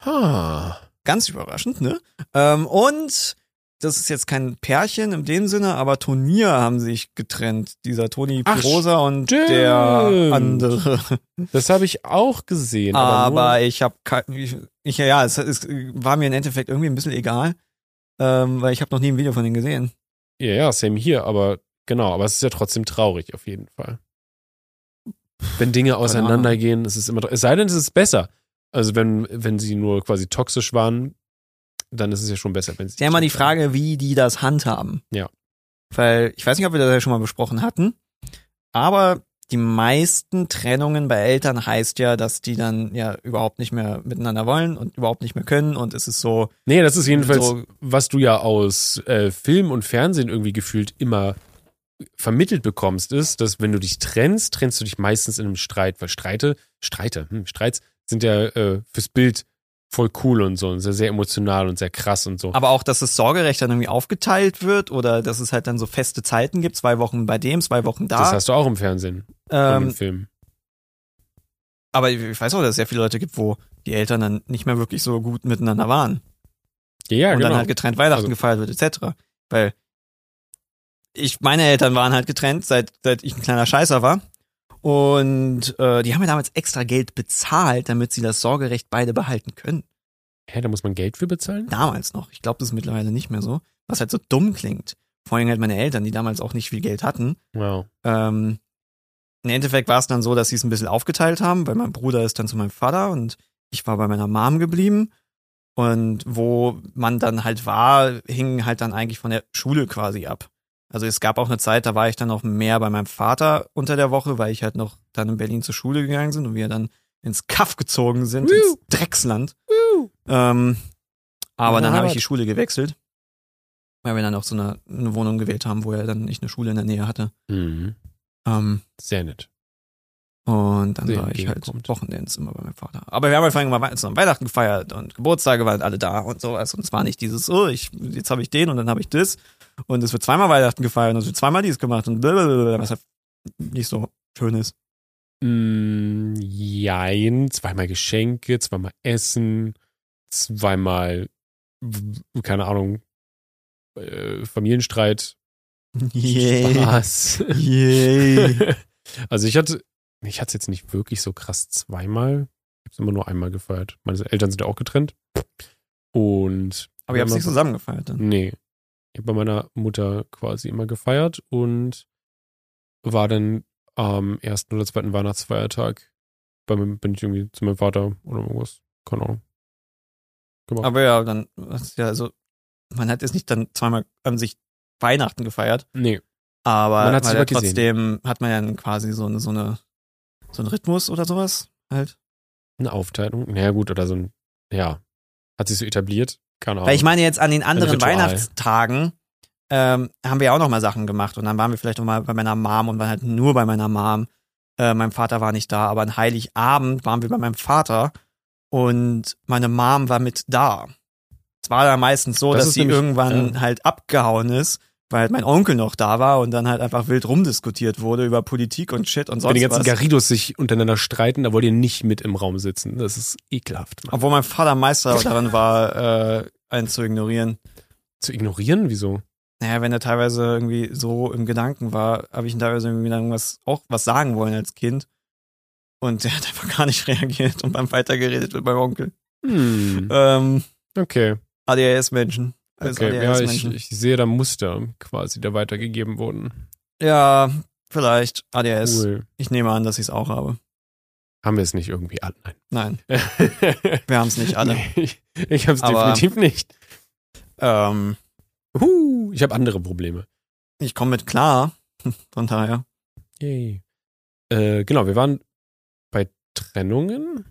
Ah. Ganz überraschend, ne? Ähm, und das ist jetzt kein Pärchen in dem Sinne, aber Turnier haben sich getrennt. Dieser Toni Pirosa und stimmt. der andere. Das habe ich auch gesehen. Aber, Aber ich habe ich ja, es, es war mir im Endeffekt irgendwie ein bisschen egal, ähm, weil ich habe noch nie ein Video von denen gesehen. ja, ja, same hier, aber genau, aber es ist ja trotzdem traurig auf jeden Fall. Wenn Dinge auseinandergehen, es ist immer, es sei denn, es ist besser. Also wenn, wenn sie nur quasi toxisch waren, dann ist es ja schon besser, wenn sie. Ist ja immer die Frage, wie die das handhaben. Ja. Weil ich weiß nicht, ob wir das ja schon mal besprochen hatten, aber die meisten Trennungen bei Eltern heißt ja, dass die dann ja überhaupt nicht mehr miteinander wollen und überhaupt nicht mehr können und es ist so, Nee, das ist jedenfalls, so was du ja aus äh, Film und Fernsehen irgendwie gefühlt immer vermittelt bekommst, ist, dass wenn du dich trennst, trennst du dich meistens in einem Streit, weil Streite, Streite, hm, Streits sind ja äh, fürs Bild voll cool und so und sehr, sehr emotional und sehr krass und so. aber auch, dass das Sorgerecht dann irgendwie aufgeteilt wird oder dass es halt dann so feste Zeiten gibt, zwei Wochen bei dem, zwei Wochen da. das hast du auch im Fernsehen und im ähm, Film. aber ich weiß auch, dass es sehr viele Leute gibt, wo die Eltern dann nicht mehr wirklich so gut miteinander waren. Ja, ja und genau. dann halt getrennt Weihnachten Also- gefeiert wird, etc. Weil ich, meine Eltern waren halt getrennt, seit, seit ich ein kleiner Scheißer war. Und äh, die haben mir damals extra Geld bezahlt, damit sie das Sorgerecht beide behalten können. Hä, da muss man Geld für bezahlen? Damals noch. Ich glaube, das ist mittlerweile nicht mehr so. Was halt so dumm klingt. Vor allem halt meine Eltern, die damals auch nicht viel Geld hatten. Wow. Ähm, Im Endeffekt war es dann so, dass sie es ein bisschen aufgeteilt haben, weil mein Bruder ist dann zu meinem Vater und ich war bei meiner Mom geblieben. Und wo man dann halt war, hing halt dann eigentlich von der Schule quasi ab. Also es gab auch eine Zeit, da war ich dann noch mehr bei meinem Vater unter der Woche, weil ich halt noch dann in Berlin zur Schule gegangen sind und wir dann ins Kaff gezogen sind, Woo. ins Drecksland. Ähm, aber dann habe ich die Schule gewechselt, weil wir dann auch so eine, eine Wohnung gewählt haben, wo er dann nicht eine Schule in der Nähe hatte. Mhm. Ähm, Sehr nett. und dann Sehr war ich halt entgegenkommt. Wochenends immer bei meinem Vater. Aber wir haben halt vor allem mal zusammen Weihnachten gefeiert und Geburtstage waren alle da und sowas. Und es war nicht dieses, oh, ich, jetzt habe ich den und dann habe ich das. Und es wird zweimal Weihnachten gefeiert und es wird zweimal dies gemacht und blablabla, was halt nicht so schön ist. Mm, jein, zweimal Geschenke, zweimal Essen, zweimal, keine Ahnung, äh, Familienstreit. Yay. Spaß. Yay. also ich hatte, ich hatte es jetzt nicht wirklich so krass zweimal. Ich habe es immer nur einmal gefeiert. Meine Eltern sind ja auch getrennt. Und Aber ihr habt es nicht zusammen gefeiert dann. Nee. Ich habe bei meiner Mutter quasi immer gefeiert und war dann am ersten oder zweiten Weihnachtsfeiertag bei meinem, bin ich irgendwie zu meinem Vater oder irgendwas. Keine Ahnung. Gemacht. Aber ja, dann, ja, also, man hat jetzt nicht dann zweimal an sich Weihnachten gefeiert, nee. aber Man ja trotzdem hat man ja quasi so eine, so eine, so einen Rhythmus oder sowas halt. Eine Aufteilung. Naja, gut, oder so ein, ja. Hat sich so etabliert. Ahnung. Weil ich meine jetzt an den anderen. Weihnachtstagen ähm, haben wir ja auch noch mal Sachen gemacht und dann waren wir vielleicht noch mal bei meiner Mom und waren halt nur bei meiner Mom. Äh, mein Vater war nicht da, aber an Heiligabend waren wir bei meinem Vater und meine Mom war mit da. Es war dann meistens so, Das dass sie irgendwann ja. halt abgehauen ist, weil halt mein Onkel noch da war und dann halt einfach wild rumdiskutiert wurde über Politik und Shit und Wenn sonst die ganzen was. Garridos sich untereinander streiten, da wollt ihr nicht mit im Raum sitzen. Das ist ekelhaft. Mann. Obwohl mein Vater Meister darin war, äh, einen zu ignorieren. Zu ignorieren? Wieso? Naja, wenn er teilweise irgendwie so im Gedanken war, habe ich ihm teilweise irgendwie dann irgendwas, auch was sagen wollen als Kind. Und der hat einfach gar nicht reagiert und beim weitergeredet mit meinem Onkel. Hm. Ähm, Okay. ADHS-Menschen. Alles Okay. Ja, ich, ich sehe da Muster quasi, der weitergegeben wurden. Ja, vielleicht ADHS. Cool. Ich nehme an, dass ich es auch habe. Haben wir es nicht irgendwie alle? Nein, Nein. wir haben es nicht alle. Ich ich habe es definitiv nicht. Ähm, Huh, ich habe andere Probleme. ich komme mit klar. Von daher. Yay. Äh, genau, wir waren bei Trennungen.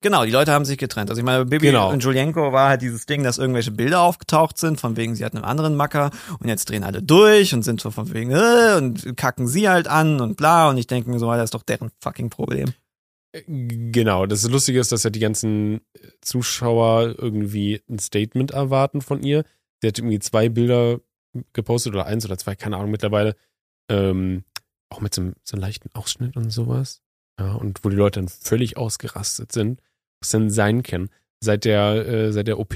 Genau, die Leute haben sich getrennt. Also ich meine, Bibi Genau. und Julienko war halt dieses Ding, dass irgendwelche Bilder aufgetaucht sind, von wegen sie hatten einen anderen Macker und jetzt drehen alle durch und sind so von wegen äh, und kacken sie halt an und bla und ich denke mir so, das ist doch deren fucking Problem. Genau, das Lustige ist, dass ja die ganzen Zuschauer irgendwie ein Statement erwarten von ihr. Sie hat irgendwie zwei Bilder gepostet oder eins oder zwei, keine Ahnung mittlerweile. Ähm, auch mit so einem, so einem leichten Ausschnitt und sowas. Ja, und wo die Leute dann völlig ausgerastet sind, sein kann. Seit der, äh, seit der OP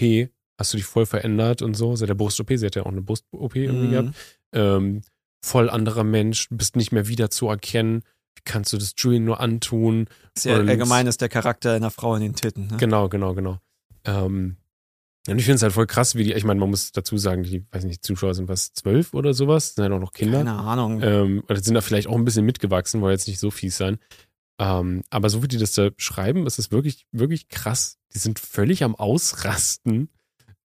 hast du dich voll verändert und so, seit der Brust-OP, sie hat ja auch eine Brust-OP irgendwie Mhm. gehabt. Ähm, voll anderer Mensch, bist nicht mehr wiederzuerkennen. Wie kannst du das Julian nur antun? Ja Und- allgemein ist der Charakter einer Frau in den Titten. Ne? Genau, genau, genau. Ähm, und ich finde es halt voll krass, wie die, ich meine, man muss dazu sagen, die, weiß nicht, Zuschauer sind was, zwölf oder sowas, sind halt auch noch Kinder. Keine Ahnung. Ähm, oder sind da vielleicht auch ein bisschen mitgewachsen, wollen jetzt nicht so fies sein. Ähm, aber so wie die das da schreiben, ist es wirklich, wirklich krass. Die sind völlig am Ausrasten.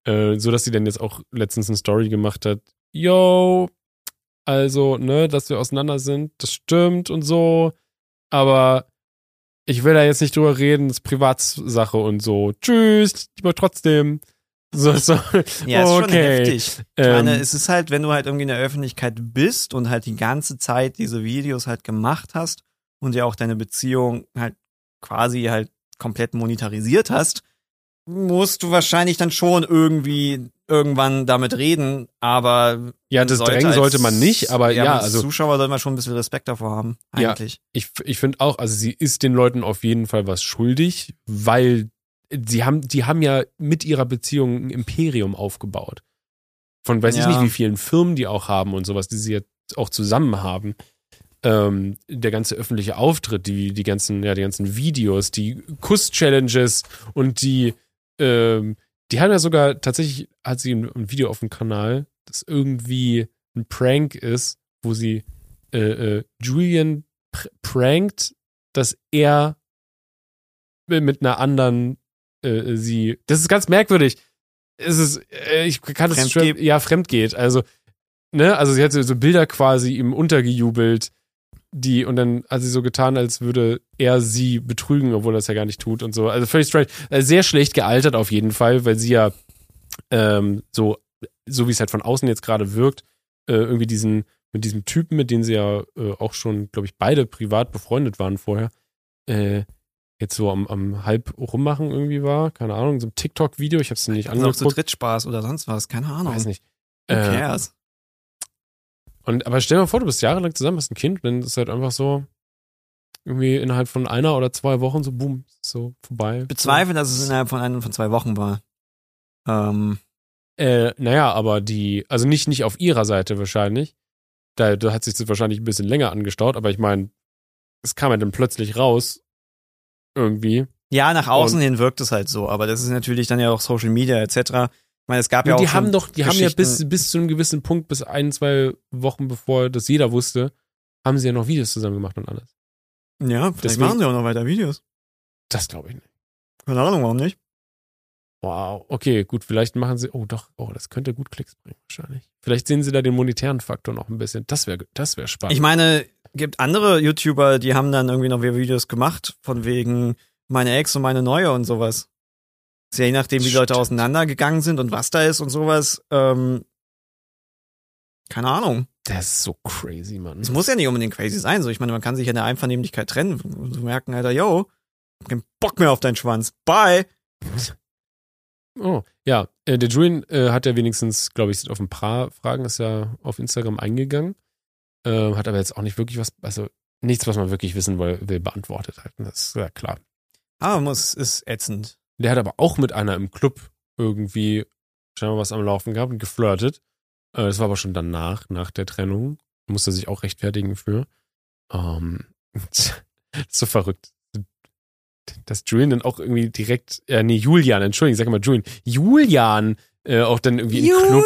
Äh, so dass sie dann jetzt auch letztens eine Story gemacht hat. Yo, also, ne, dass wir auseinander sind, das stimmt und so. Aber ich will da jetzt nicht drüber reden, das ist Privatsache und so. Tschüss, aber trotzdem. So, so. ja, ist schon okay. heftig. Ich Ähm, meine, es ist halt, wenn du halt irgendwie in der Öffentlichkeit bist und halt die ganze Zeit diese Videos halt gemacht hast und ja auch deine Beziehung halt quasi halt komplett monetarisiert hast, musst du wahrscheinlich dann schon irgendwie irgendwann damit reden, aber ja, das sollte drängen sollte man nicht, aber ja, als also Zuschauer sollte man schon ein bisschen Respekt davor haben, Ja. eigentlich. ich, ich finde auch, also sie ist den Leuten auf jeden Fall was schuldig, weil sie haben, die haben ja mit ihrer Beziehung ein Imperium aufgebaut. Von weiß ich Ja. nicht, wie vielen Firmen die auch haben und sowas, die sie jetzt auch zusammen haben. Ähm, der ganze öffentliche Auftritt, die, die ganzen, ja, die ganzen Videos, die Kuss-Challenges und die, ähm, die haben ja sogar tatsächlich, hat sie ein, ein Video auf dem Kanal, das irgendwie ein Prank ist, wo sie äh, äh, Julian pr prankt, dass er mit einer anderen äh, sie. Das ist ganz merkwürdig. Es ist, äh, ich kann es ja fremd geht. Also ne, also sie hat so, so Bilder quasi ihm untergejubelt, die und dann hat sie so getan, als würde er sie betrügen, obwohl er es ja gar nicht tut und so. Also völlig strange. Äh, Sehr schlecht gealtert auf jeden Fall, weil sie ja ähm, so so wie es halt von außen jetzt gerade wirkt, äh, irgendwie diesen mit diesem Typen, mit dem sie ja äh, auch schon, glaube ich, beide privat befreundet waren vorher, äh, jetzt so am, am halb rummachen irgendwie war. Keine Ahnung, so ein TikTok-Video, ich habe es nicht Also auch zu angeguckt. Drittspaß oder sonst was, keine Ahnung. Weiß nicht. Who Äh, cares? Und, aber stell dir mal vor, du bist jahrelang zusammen, hast ein Kind, dann ist halt einfach so irgendwie innerhalb von einer oder zwei Wochen so, boom, so vorbei. Bezweifle, dass es innerhalb von einem von zwei Wochen war. Ähm, Äh, naja, aber die, also nicht, nicht auf ihrer Seite wahrscheinlich. Da, da hat sich das wahrscheinlich ein bisschen länger angestaut, aber ich meine, es kam ja dann plötzlich raus. Irgendwie. ja, nach außen Und- hin wirkt es halt so, aber das ist natürlich dann ja auch Social Media etc. Ich meine, es gab ja Und auch die haben doch, die haben ja bis, bis zu einem gewissen Punkt, bis ein, zwei Wochen bevor das jeder wusste, haben sie ja noch Videos zusammen gemacht und alles. Ja, vielleicht Deswegen- machen sie auch noch weiter Videos. Das glaube ich nicht. Keine Ahnung, warum nicht? Wow, okay, gut, vielleicht machen sie, oh doch, oh, das könnte gut Klicks bringen, wahrscheinlich. Vielleicht sehen sie da den monetären Faktor noch ein bisschen. Das wäre, das wäre spannend. Ich meine, gibt andere YouTuber, die haben dann irgendwie noch Videos gemacht, von wegen meine Ex und meine neue und sowas. Ist ja je nachdem, wie die Leute auseinandergegangen sind und was da ist und sowas. Ähm, keine Ahnung. das ist so crazy, Mann. Es muss ja nicht unbedingt crazy sein. So, ich meine, man kann sich ja in der Einvernehmlichkeit trennen und so merken, Alter, yo, keinen Bock mehr auf deinen Schwanz. Bye. Oh, ja. Äh, der Julian äh, hat ja wenigstens, glaube ich, auf ein paar Fragen ist ja auf Instagram eingegangen. Äh, hat aber jetzt auch nicht wirklich was, also nichts, was man wirklich wissen will, will beantwortet halt. Das ist ja klar. Aber muss, ist ätzend. Der hat aber auch mit einer im Club irgendwie scheinbar was am Laufen gehabt und geflirtet. Äh, das war aber schon danach, nach der Trennung. Musste sich auch rechtfertigen für. Ähm, so verrückt. Dass Julian dann auch irgendwie direkt, äh, nee, Julian, Entschuldigung, sag mal Julian, Julian äh, auch dann irgendwie in den Club,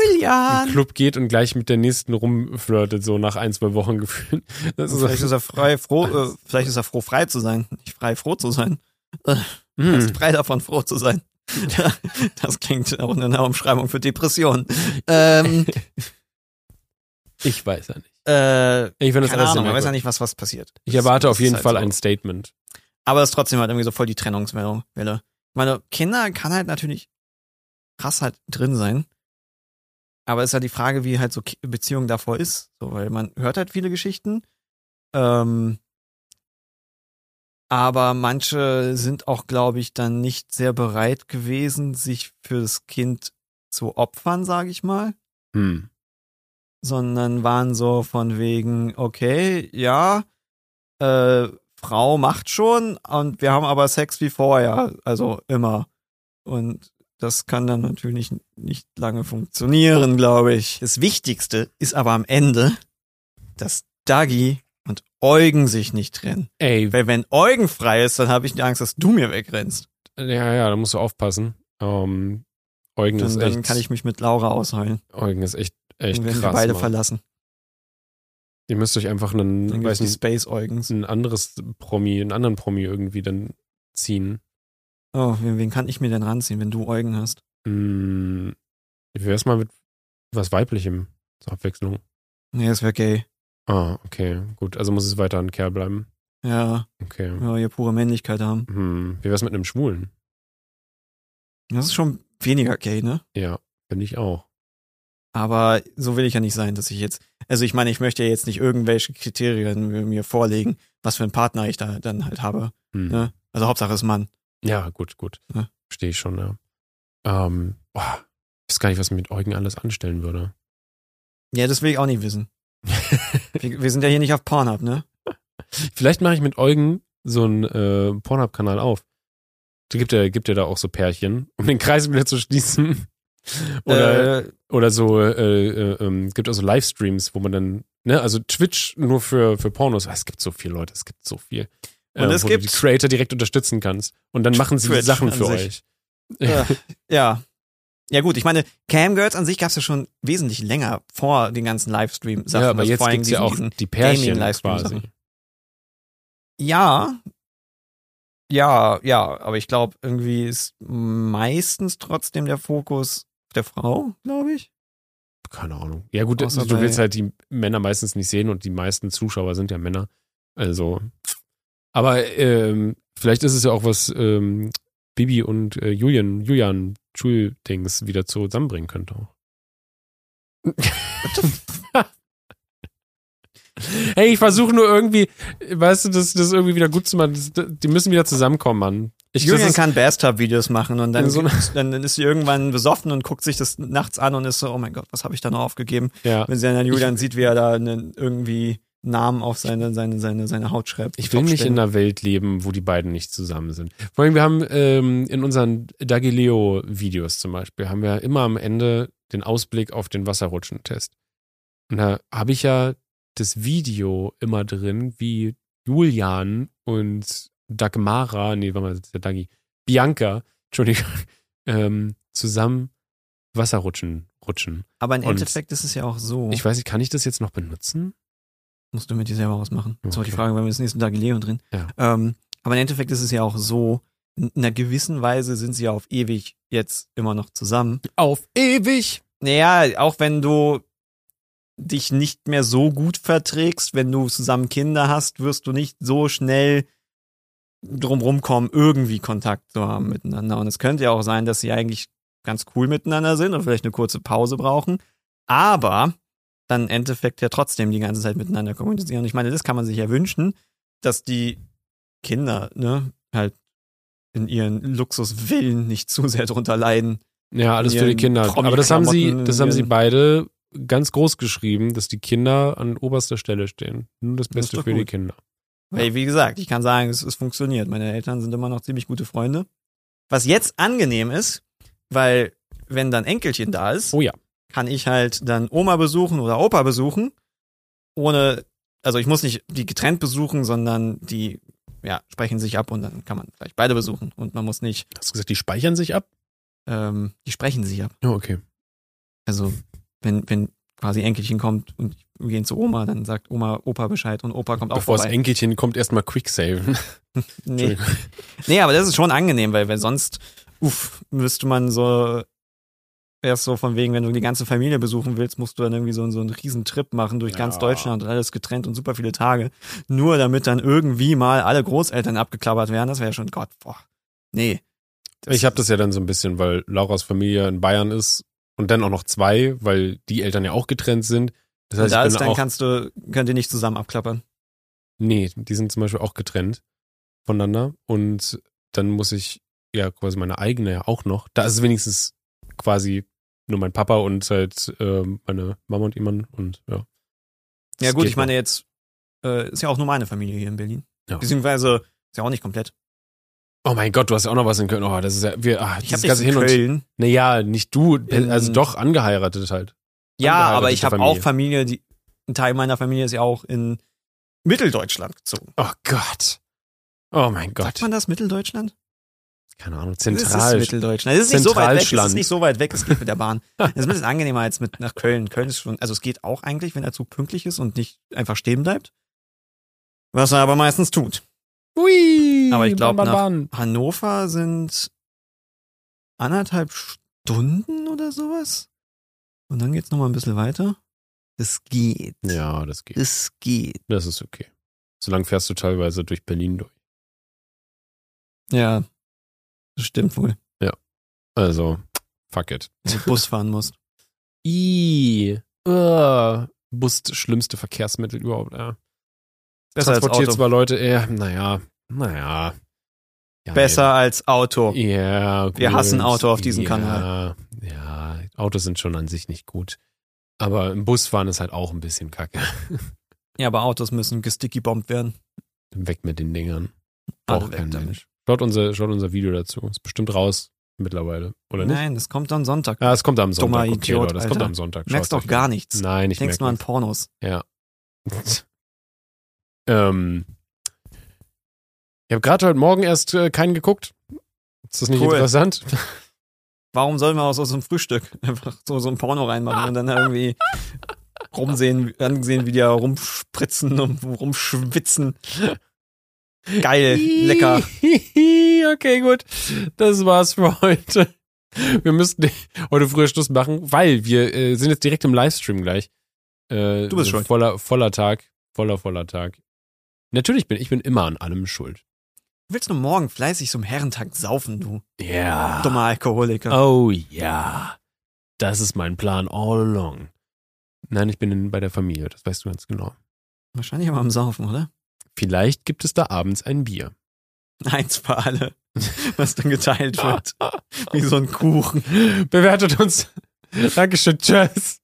in Club geht und gleich mit der nächsten rumflirtet, so nach ein, zwei Wochen gefühlt. Vielleicht so, ist er frei, froh, äh, vielleicht ist er froh, frei zu sein. Nicht frei, froh zu sein. Hm, ist frei davon, froh zu sein. das klingt auch eine Umschreibung für Depressionen. Ähm, ich weiß ja nicht. äh, Ich finde das alles Ahnung, man weiß ja nicht, was, was passiert. Ich erwarte Das auf jeden halt Fall so. ein Statement. Aber das ist trotzdem halt irgendwie so voll die Trennungswelle. Welle. Meine Kinder kann halt natürlich krass halt drin sein. Aber ist ja die Frage, wie halt so Beziehung davor ist. So, weil man hört halt viele Geschichten. Ähm, aber manche sind auch, glaube ich, dann nicht sehr bereit gewesen, sich fürs Kind zu opfern, sage ich mal. Hm. sondern waren so von wegen, okay, ja, äh, Frau macht schon und wir haben aber Sex wie vorher, also immer. Und das kann dann natürlich nicht lange funktionieren, glaube ich. Das Wichtigste ist aber am Ende, dass Dagi Eugen sich nicht trennen. Ey, Weil wenn Eugen frei ist, dann habe ich die Angst, dass du mir wegrennst. ja, ja, da musst du aufpassen. Ähm, Eugen ist Dann, echt, dann kann ich mich mit Laura ausheulen. Eugen ist echt, echt Dann werden krass. wir beide Mann. verlassen. Ihr müsst euch einfach einen, Dann weiß nicht, Space Eugens. ein anderes Promi, einen anderen Promi irgendwie dann ziehen. Oh, wen, wen kann ich mir denn ranziehen, wenn du Eugen hast? Hm, wie wär's mal mit was Weiblichem zur Abwechslung? Nee, das wäre gay. Ah, okay, gut. Also muss es weiter ein Kerl bleiben. Ja, Okay. ja, hier pure Männlichkeit haben. Hm, wie wär's mit einem Schwulen? Das ist schon weniger gay, ne? Ja, finde ich auch. Aber so will ich ja nicht sein, dass ich jetzt, also ich meine, ich möchte ja jetzt nicht irgendwelche Kriterien mir- vorlegen, was für einen Partner ich da dann halt habe. Hm. Ne? Also Hauptsache ist Mann. Ja, gut, gut. Ja. Verstehe ich schon, ja. Ähm, boah, ich weiß gar nicht, was ich mit Eugen alles anstellen würde. Ja, das will ich auch nicht wissen. Wir, wir sind ja hier nicht auf Pornhub, ne? Vielleicht mache ich mit Eugen so einen äh, Pornhub-Kanal auf. Da gibt er gibt er da auch so Pärchen, um den Kreis wieder zu schließen. Oder, äh, oder so, äh, äh, ähm, gibt auch so Livestreams, wo man dann, ne, also Twitch nur für, für Pornos. Ah, Es gibt so viele Leute, es gibt so viel. Und äh, es wo gibt- du die Creator direkt unterstützen kannst. Und dann machen sie die Twitch Sachen an für sich. euch. äh, ja. Ja gut, ich meine, Camgirls an sich gab's ja schon wesentlich länger vor den ganzen Livestream-Sachen. Ja, aber also jetzt vor allem gibt's ja auch die Pärchen quasi. Ja. Ja, ja, aber ich glaube, irgendwie ist meistens trotzdem der Fokus der Frau, glaube ich. Keine Ahnung. Ja gut, Außer du willst halt die Männer meistens nicht sehen und die meisten Zuschauer sind ja Männer. Also, aber ähm, vielleicht ist es ja auch was ähm, Bibi und äh, Julian, Julian Schul-Dings wieder zusammenbringen könnte auch. hey, ich versuche nur irgendwie, weißt du, das, das irgendwie wieder gut zu machen. Das, die müssen wieder zusammenkommen, Mann. Ich, das Julian ist, kann Bathtub-Videos machen und dann, so dann, dann ist sie irgendwann besoffen und guckt sich das nachts an und ist so, oh mein Gott, was habe ich da noch aufgegeben? ja. Wenn sie dann Julian sieht, wie er da einen, irgendwie Namen auf seine, seine, seine, seine Haut schreibt. Ich will nicht in einer Welt leben, wo die beiden nicht zusammen sind. Vor allem, wir haben ähm, in unseren Dagileo-Videos zum Beispiel, haben wir immer am Ende den Ausblick auf den Wasserrutschentest. Und da habe ich ja das Video immer drin, wie Julian und Dagmara, nee, warte mal, das ist der Dagi, Bianca, Entschuldigung, ähm, zusammen Wasserrutschen rutschen. Aber im Endeffekt ist es ja auch so, Ich weiß nicht, kann ich das jetzt noch benutzen? Musst du mit dir selber ausmachen. Das war die. Frage, weil wir das nächste Tag Leo drin. Ja. Ähm, aber im Endeffekt ist es ja auch so, in einer gewissen Weise sind sie ja auf ewig jetzt immer noch zusammen. Auf ewig! Naja, auch wenn du dich nicht mehr so gut verträgst, wenn du zusammen Kinder hast, wirst du nicht so schnell drumrum kommen, irgendwie Kontakt zu haben miteinander. Und es könnte ja auch sein, dass sie eigentlich ganz cool miteinander sind und vielleicht eine kurze Pause brauchen, aber dann im Endeffekt ja trotzdem die ganze Zeit miteinander kommunizieren. Und ich meine, das kann man sich ja wünschen, dass die Kinder, ne, halt in ihren Luxuswillen nicht zu sehr drunter leiden, Ja, alles für die Kinder. Aber das haben sie, das haben sie beide ganz groß geschrieben, dass die Kinder an oberster Stelle stehen. Nur das Das Beste doch für die gut. Kinder. Weil, wie gesagt, ich kann sagen, es, es funktioniert. Meine Eltern sind immer noch ziemlich gute Freunde. Was jetzt angenehm ist, weil wenn dann Enkelchen da ist, Oh ja. Kann ich halt dann Oma besuchen oder Opa besuchen, ohne, also ich muss nicht die getrennt besuchen, sondern die, ja, sprechen sich ab und dann kann man vielleicht beide besuchen und man muss nicht, Hast du gesagt, die speichern sich ab? ähm, die sprechen sich ab. Ja, okay. Also wenn, wenn quasi Enkelchen kommt und wir gehen zu Oma, dann sagt Oma, Opa Bescheid und Opa kommt auch Bevor das vorbei. Enkelchen kommt, erstmal Quicksaven. Nee. nee, aber das ist schon angenehm, weil, weil sonst, uff, müsste man so erst so von wegen, wenn du die ganze Familie besuchen willst, musst du dann irgendwie so, so einen riesen Trip machen durch ganz Ja. Deutschland und alles getrennt und super viele Tage. Nur damit dann irgendwie mal alle Großeltern abgeklappert werden. Das wäre schon Gott, boah. Nee. Das- Ich habe das ja dann so ein bisschen, weil Lauras Familie in Bayern ist und dann auch noch zwei, weil die Eltern ja auch getrennt sind. Das Und heißt, da ich ist dann kannst du, könnt ihr nicht zusammen abklappern. nee, die sind zum Beispiel auch getrennt voneinander und dann muss ich ja quasi meine eigene ja auch noch. Da ist es wenigstens quasi nur mein Papa und halt ähm, meine Mama und jemand und ja. Ja Das gut, geht ich meine jetzt, äh, ist ja auch nur meine Familie hier in Berlin. Ja. Beziehungsweise, ist ja auch nicht komplett. Oh mein Gott, du hast ja auch noch was in Köln. Oh, das ist ja, wir, ah, Ich habe ganze in Hin und Köln. Naja, nicht du, also doch angeheiratet halt. Ja, aber ich habe auch Familie, die, ein Teil meiner Familie ist ja auch in Mitteldeutschland gezogen. Oh Gott. Oh mein Gott. Sagt man das Mitteldeutschland? Keine Ahnung, Das ist zentral. Mitteldeutschland. Es ist nicht so weit weg. Es ist nicht so weit weg. Es geht mit der Bahn. Es ist ein bisschen angenehmer als mit nach Köln. Köln ist schon, also es geht auch eigentlich, wenn der Zug pünktlich ist und nicht einfach stehen bleibt. Was er aber meistens tut. Hui, Aber ich glaub, Bahn, Bahn, Bahn. Hannover sind anderthalb Stunden oder sowas. Und dann geht's noch mal ein bisschen weiter. Es geht. Ja, das geht. Es geht. Das ist okay. Solange fährst du teilweise durch Berlin durch. Ja. Das stimmt wohl. Also, fuck it. Wenn du Bus fahren musst. I, uh, Bus das schlimmste Verkehrsmittel überhaupt, ja. Besser als Transportiert Auto. zwar Leute, eher, naja, naja. Ja, Besser als Auto. Ja, gut. Wir hassen Auto auf diesem ja, Kanal. Ja, Autos sind schon an sich nicht gut. Aber im Busfahren ist halt auch ein bisschen kacke. Ja, aber Autos müssen gesticky-bombt werden. Weg mit den Dingern. Braucht weg kein. Mensch. Schaut unser, schaut unser Video dazu. Ist bestimmt raus mittlerweile, oder nicht? Nein, das kommt am Sonntag. Ja, es kommt am Dummer Sonntag. Okay, Idiot, Leute, das kommt Alter. am Sonntag. Merkst Schaut's doch gar nichts. Nein, ich Denkst nur an Pornos. Ja. ähm, ich habe gerade heute Morgen erst äh, keinen geguckt. Ist das nicht Cool. interessant? Warum sollen wir aus so einem Frühstück einfach so, so ein Porno reinmachen und dann irgendwie rumsehen, ansehen, wie die da rumspritzen und rumschwitzen? Geil, lecker. okay, gut. Das war's für heute. Wir müssten heute früher Schluss machen, weil wir äh, sind jetzt direkt im Livestream gleich. Äh, Du bist schuld. Voller, voller Tag. Voller, voller Tag. Natürlich bin ich bin immer an allem schuld. Du willst nur morgen fleißig zum Herrentag saufen, du Ja. dummer Alkoholiker. Oh ja. Das ist mein Plan all along. Nein, ich bin in, bei der Familie, das weißt du ganz genau. Wahrscheinlich aber am Saufen, oder? Vielleicht gibt es da abends ein Bier. Eins für alle, was dann geteilt wird. Wie so ein Kuchen. Bewertet uns. Dankeschön. Tschüss.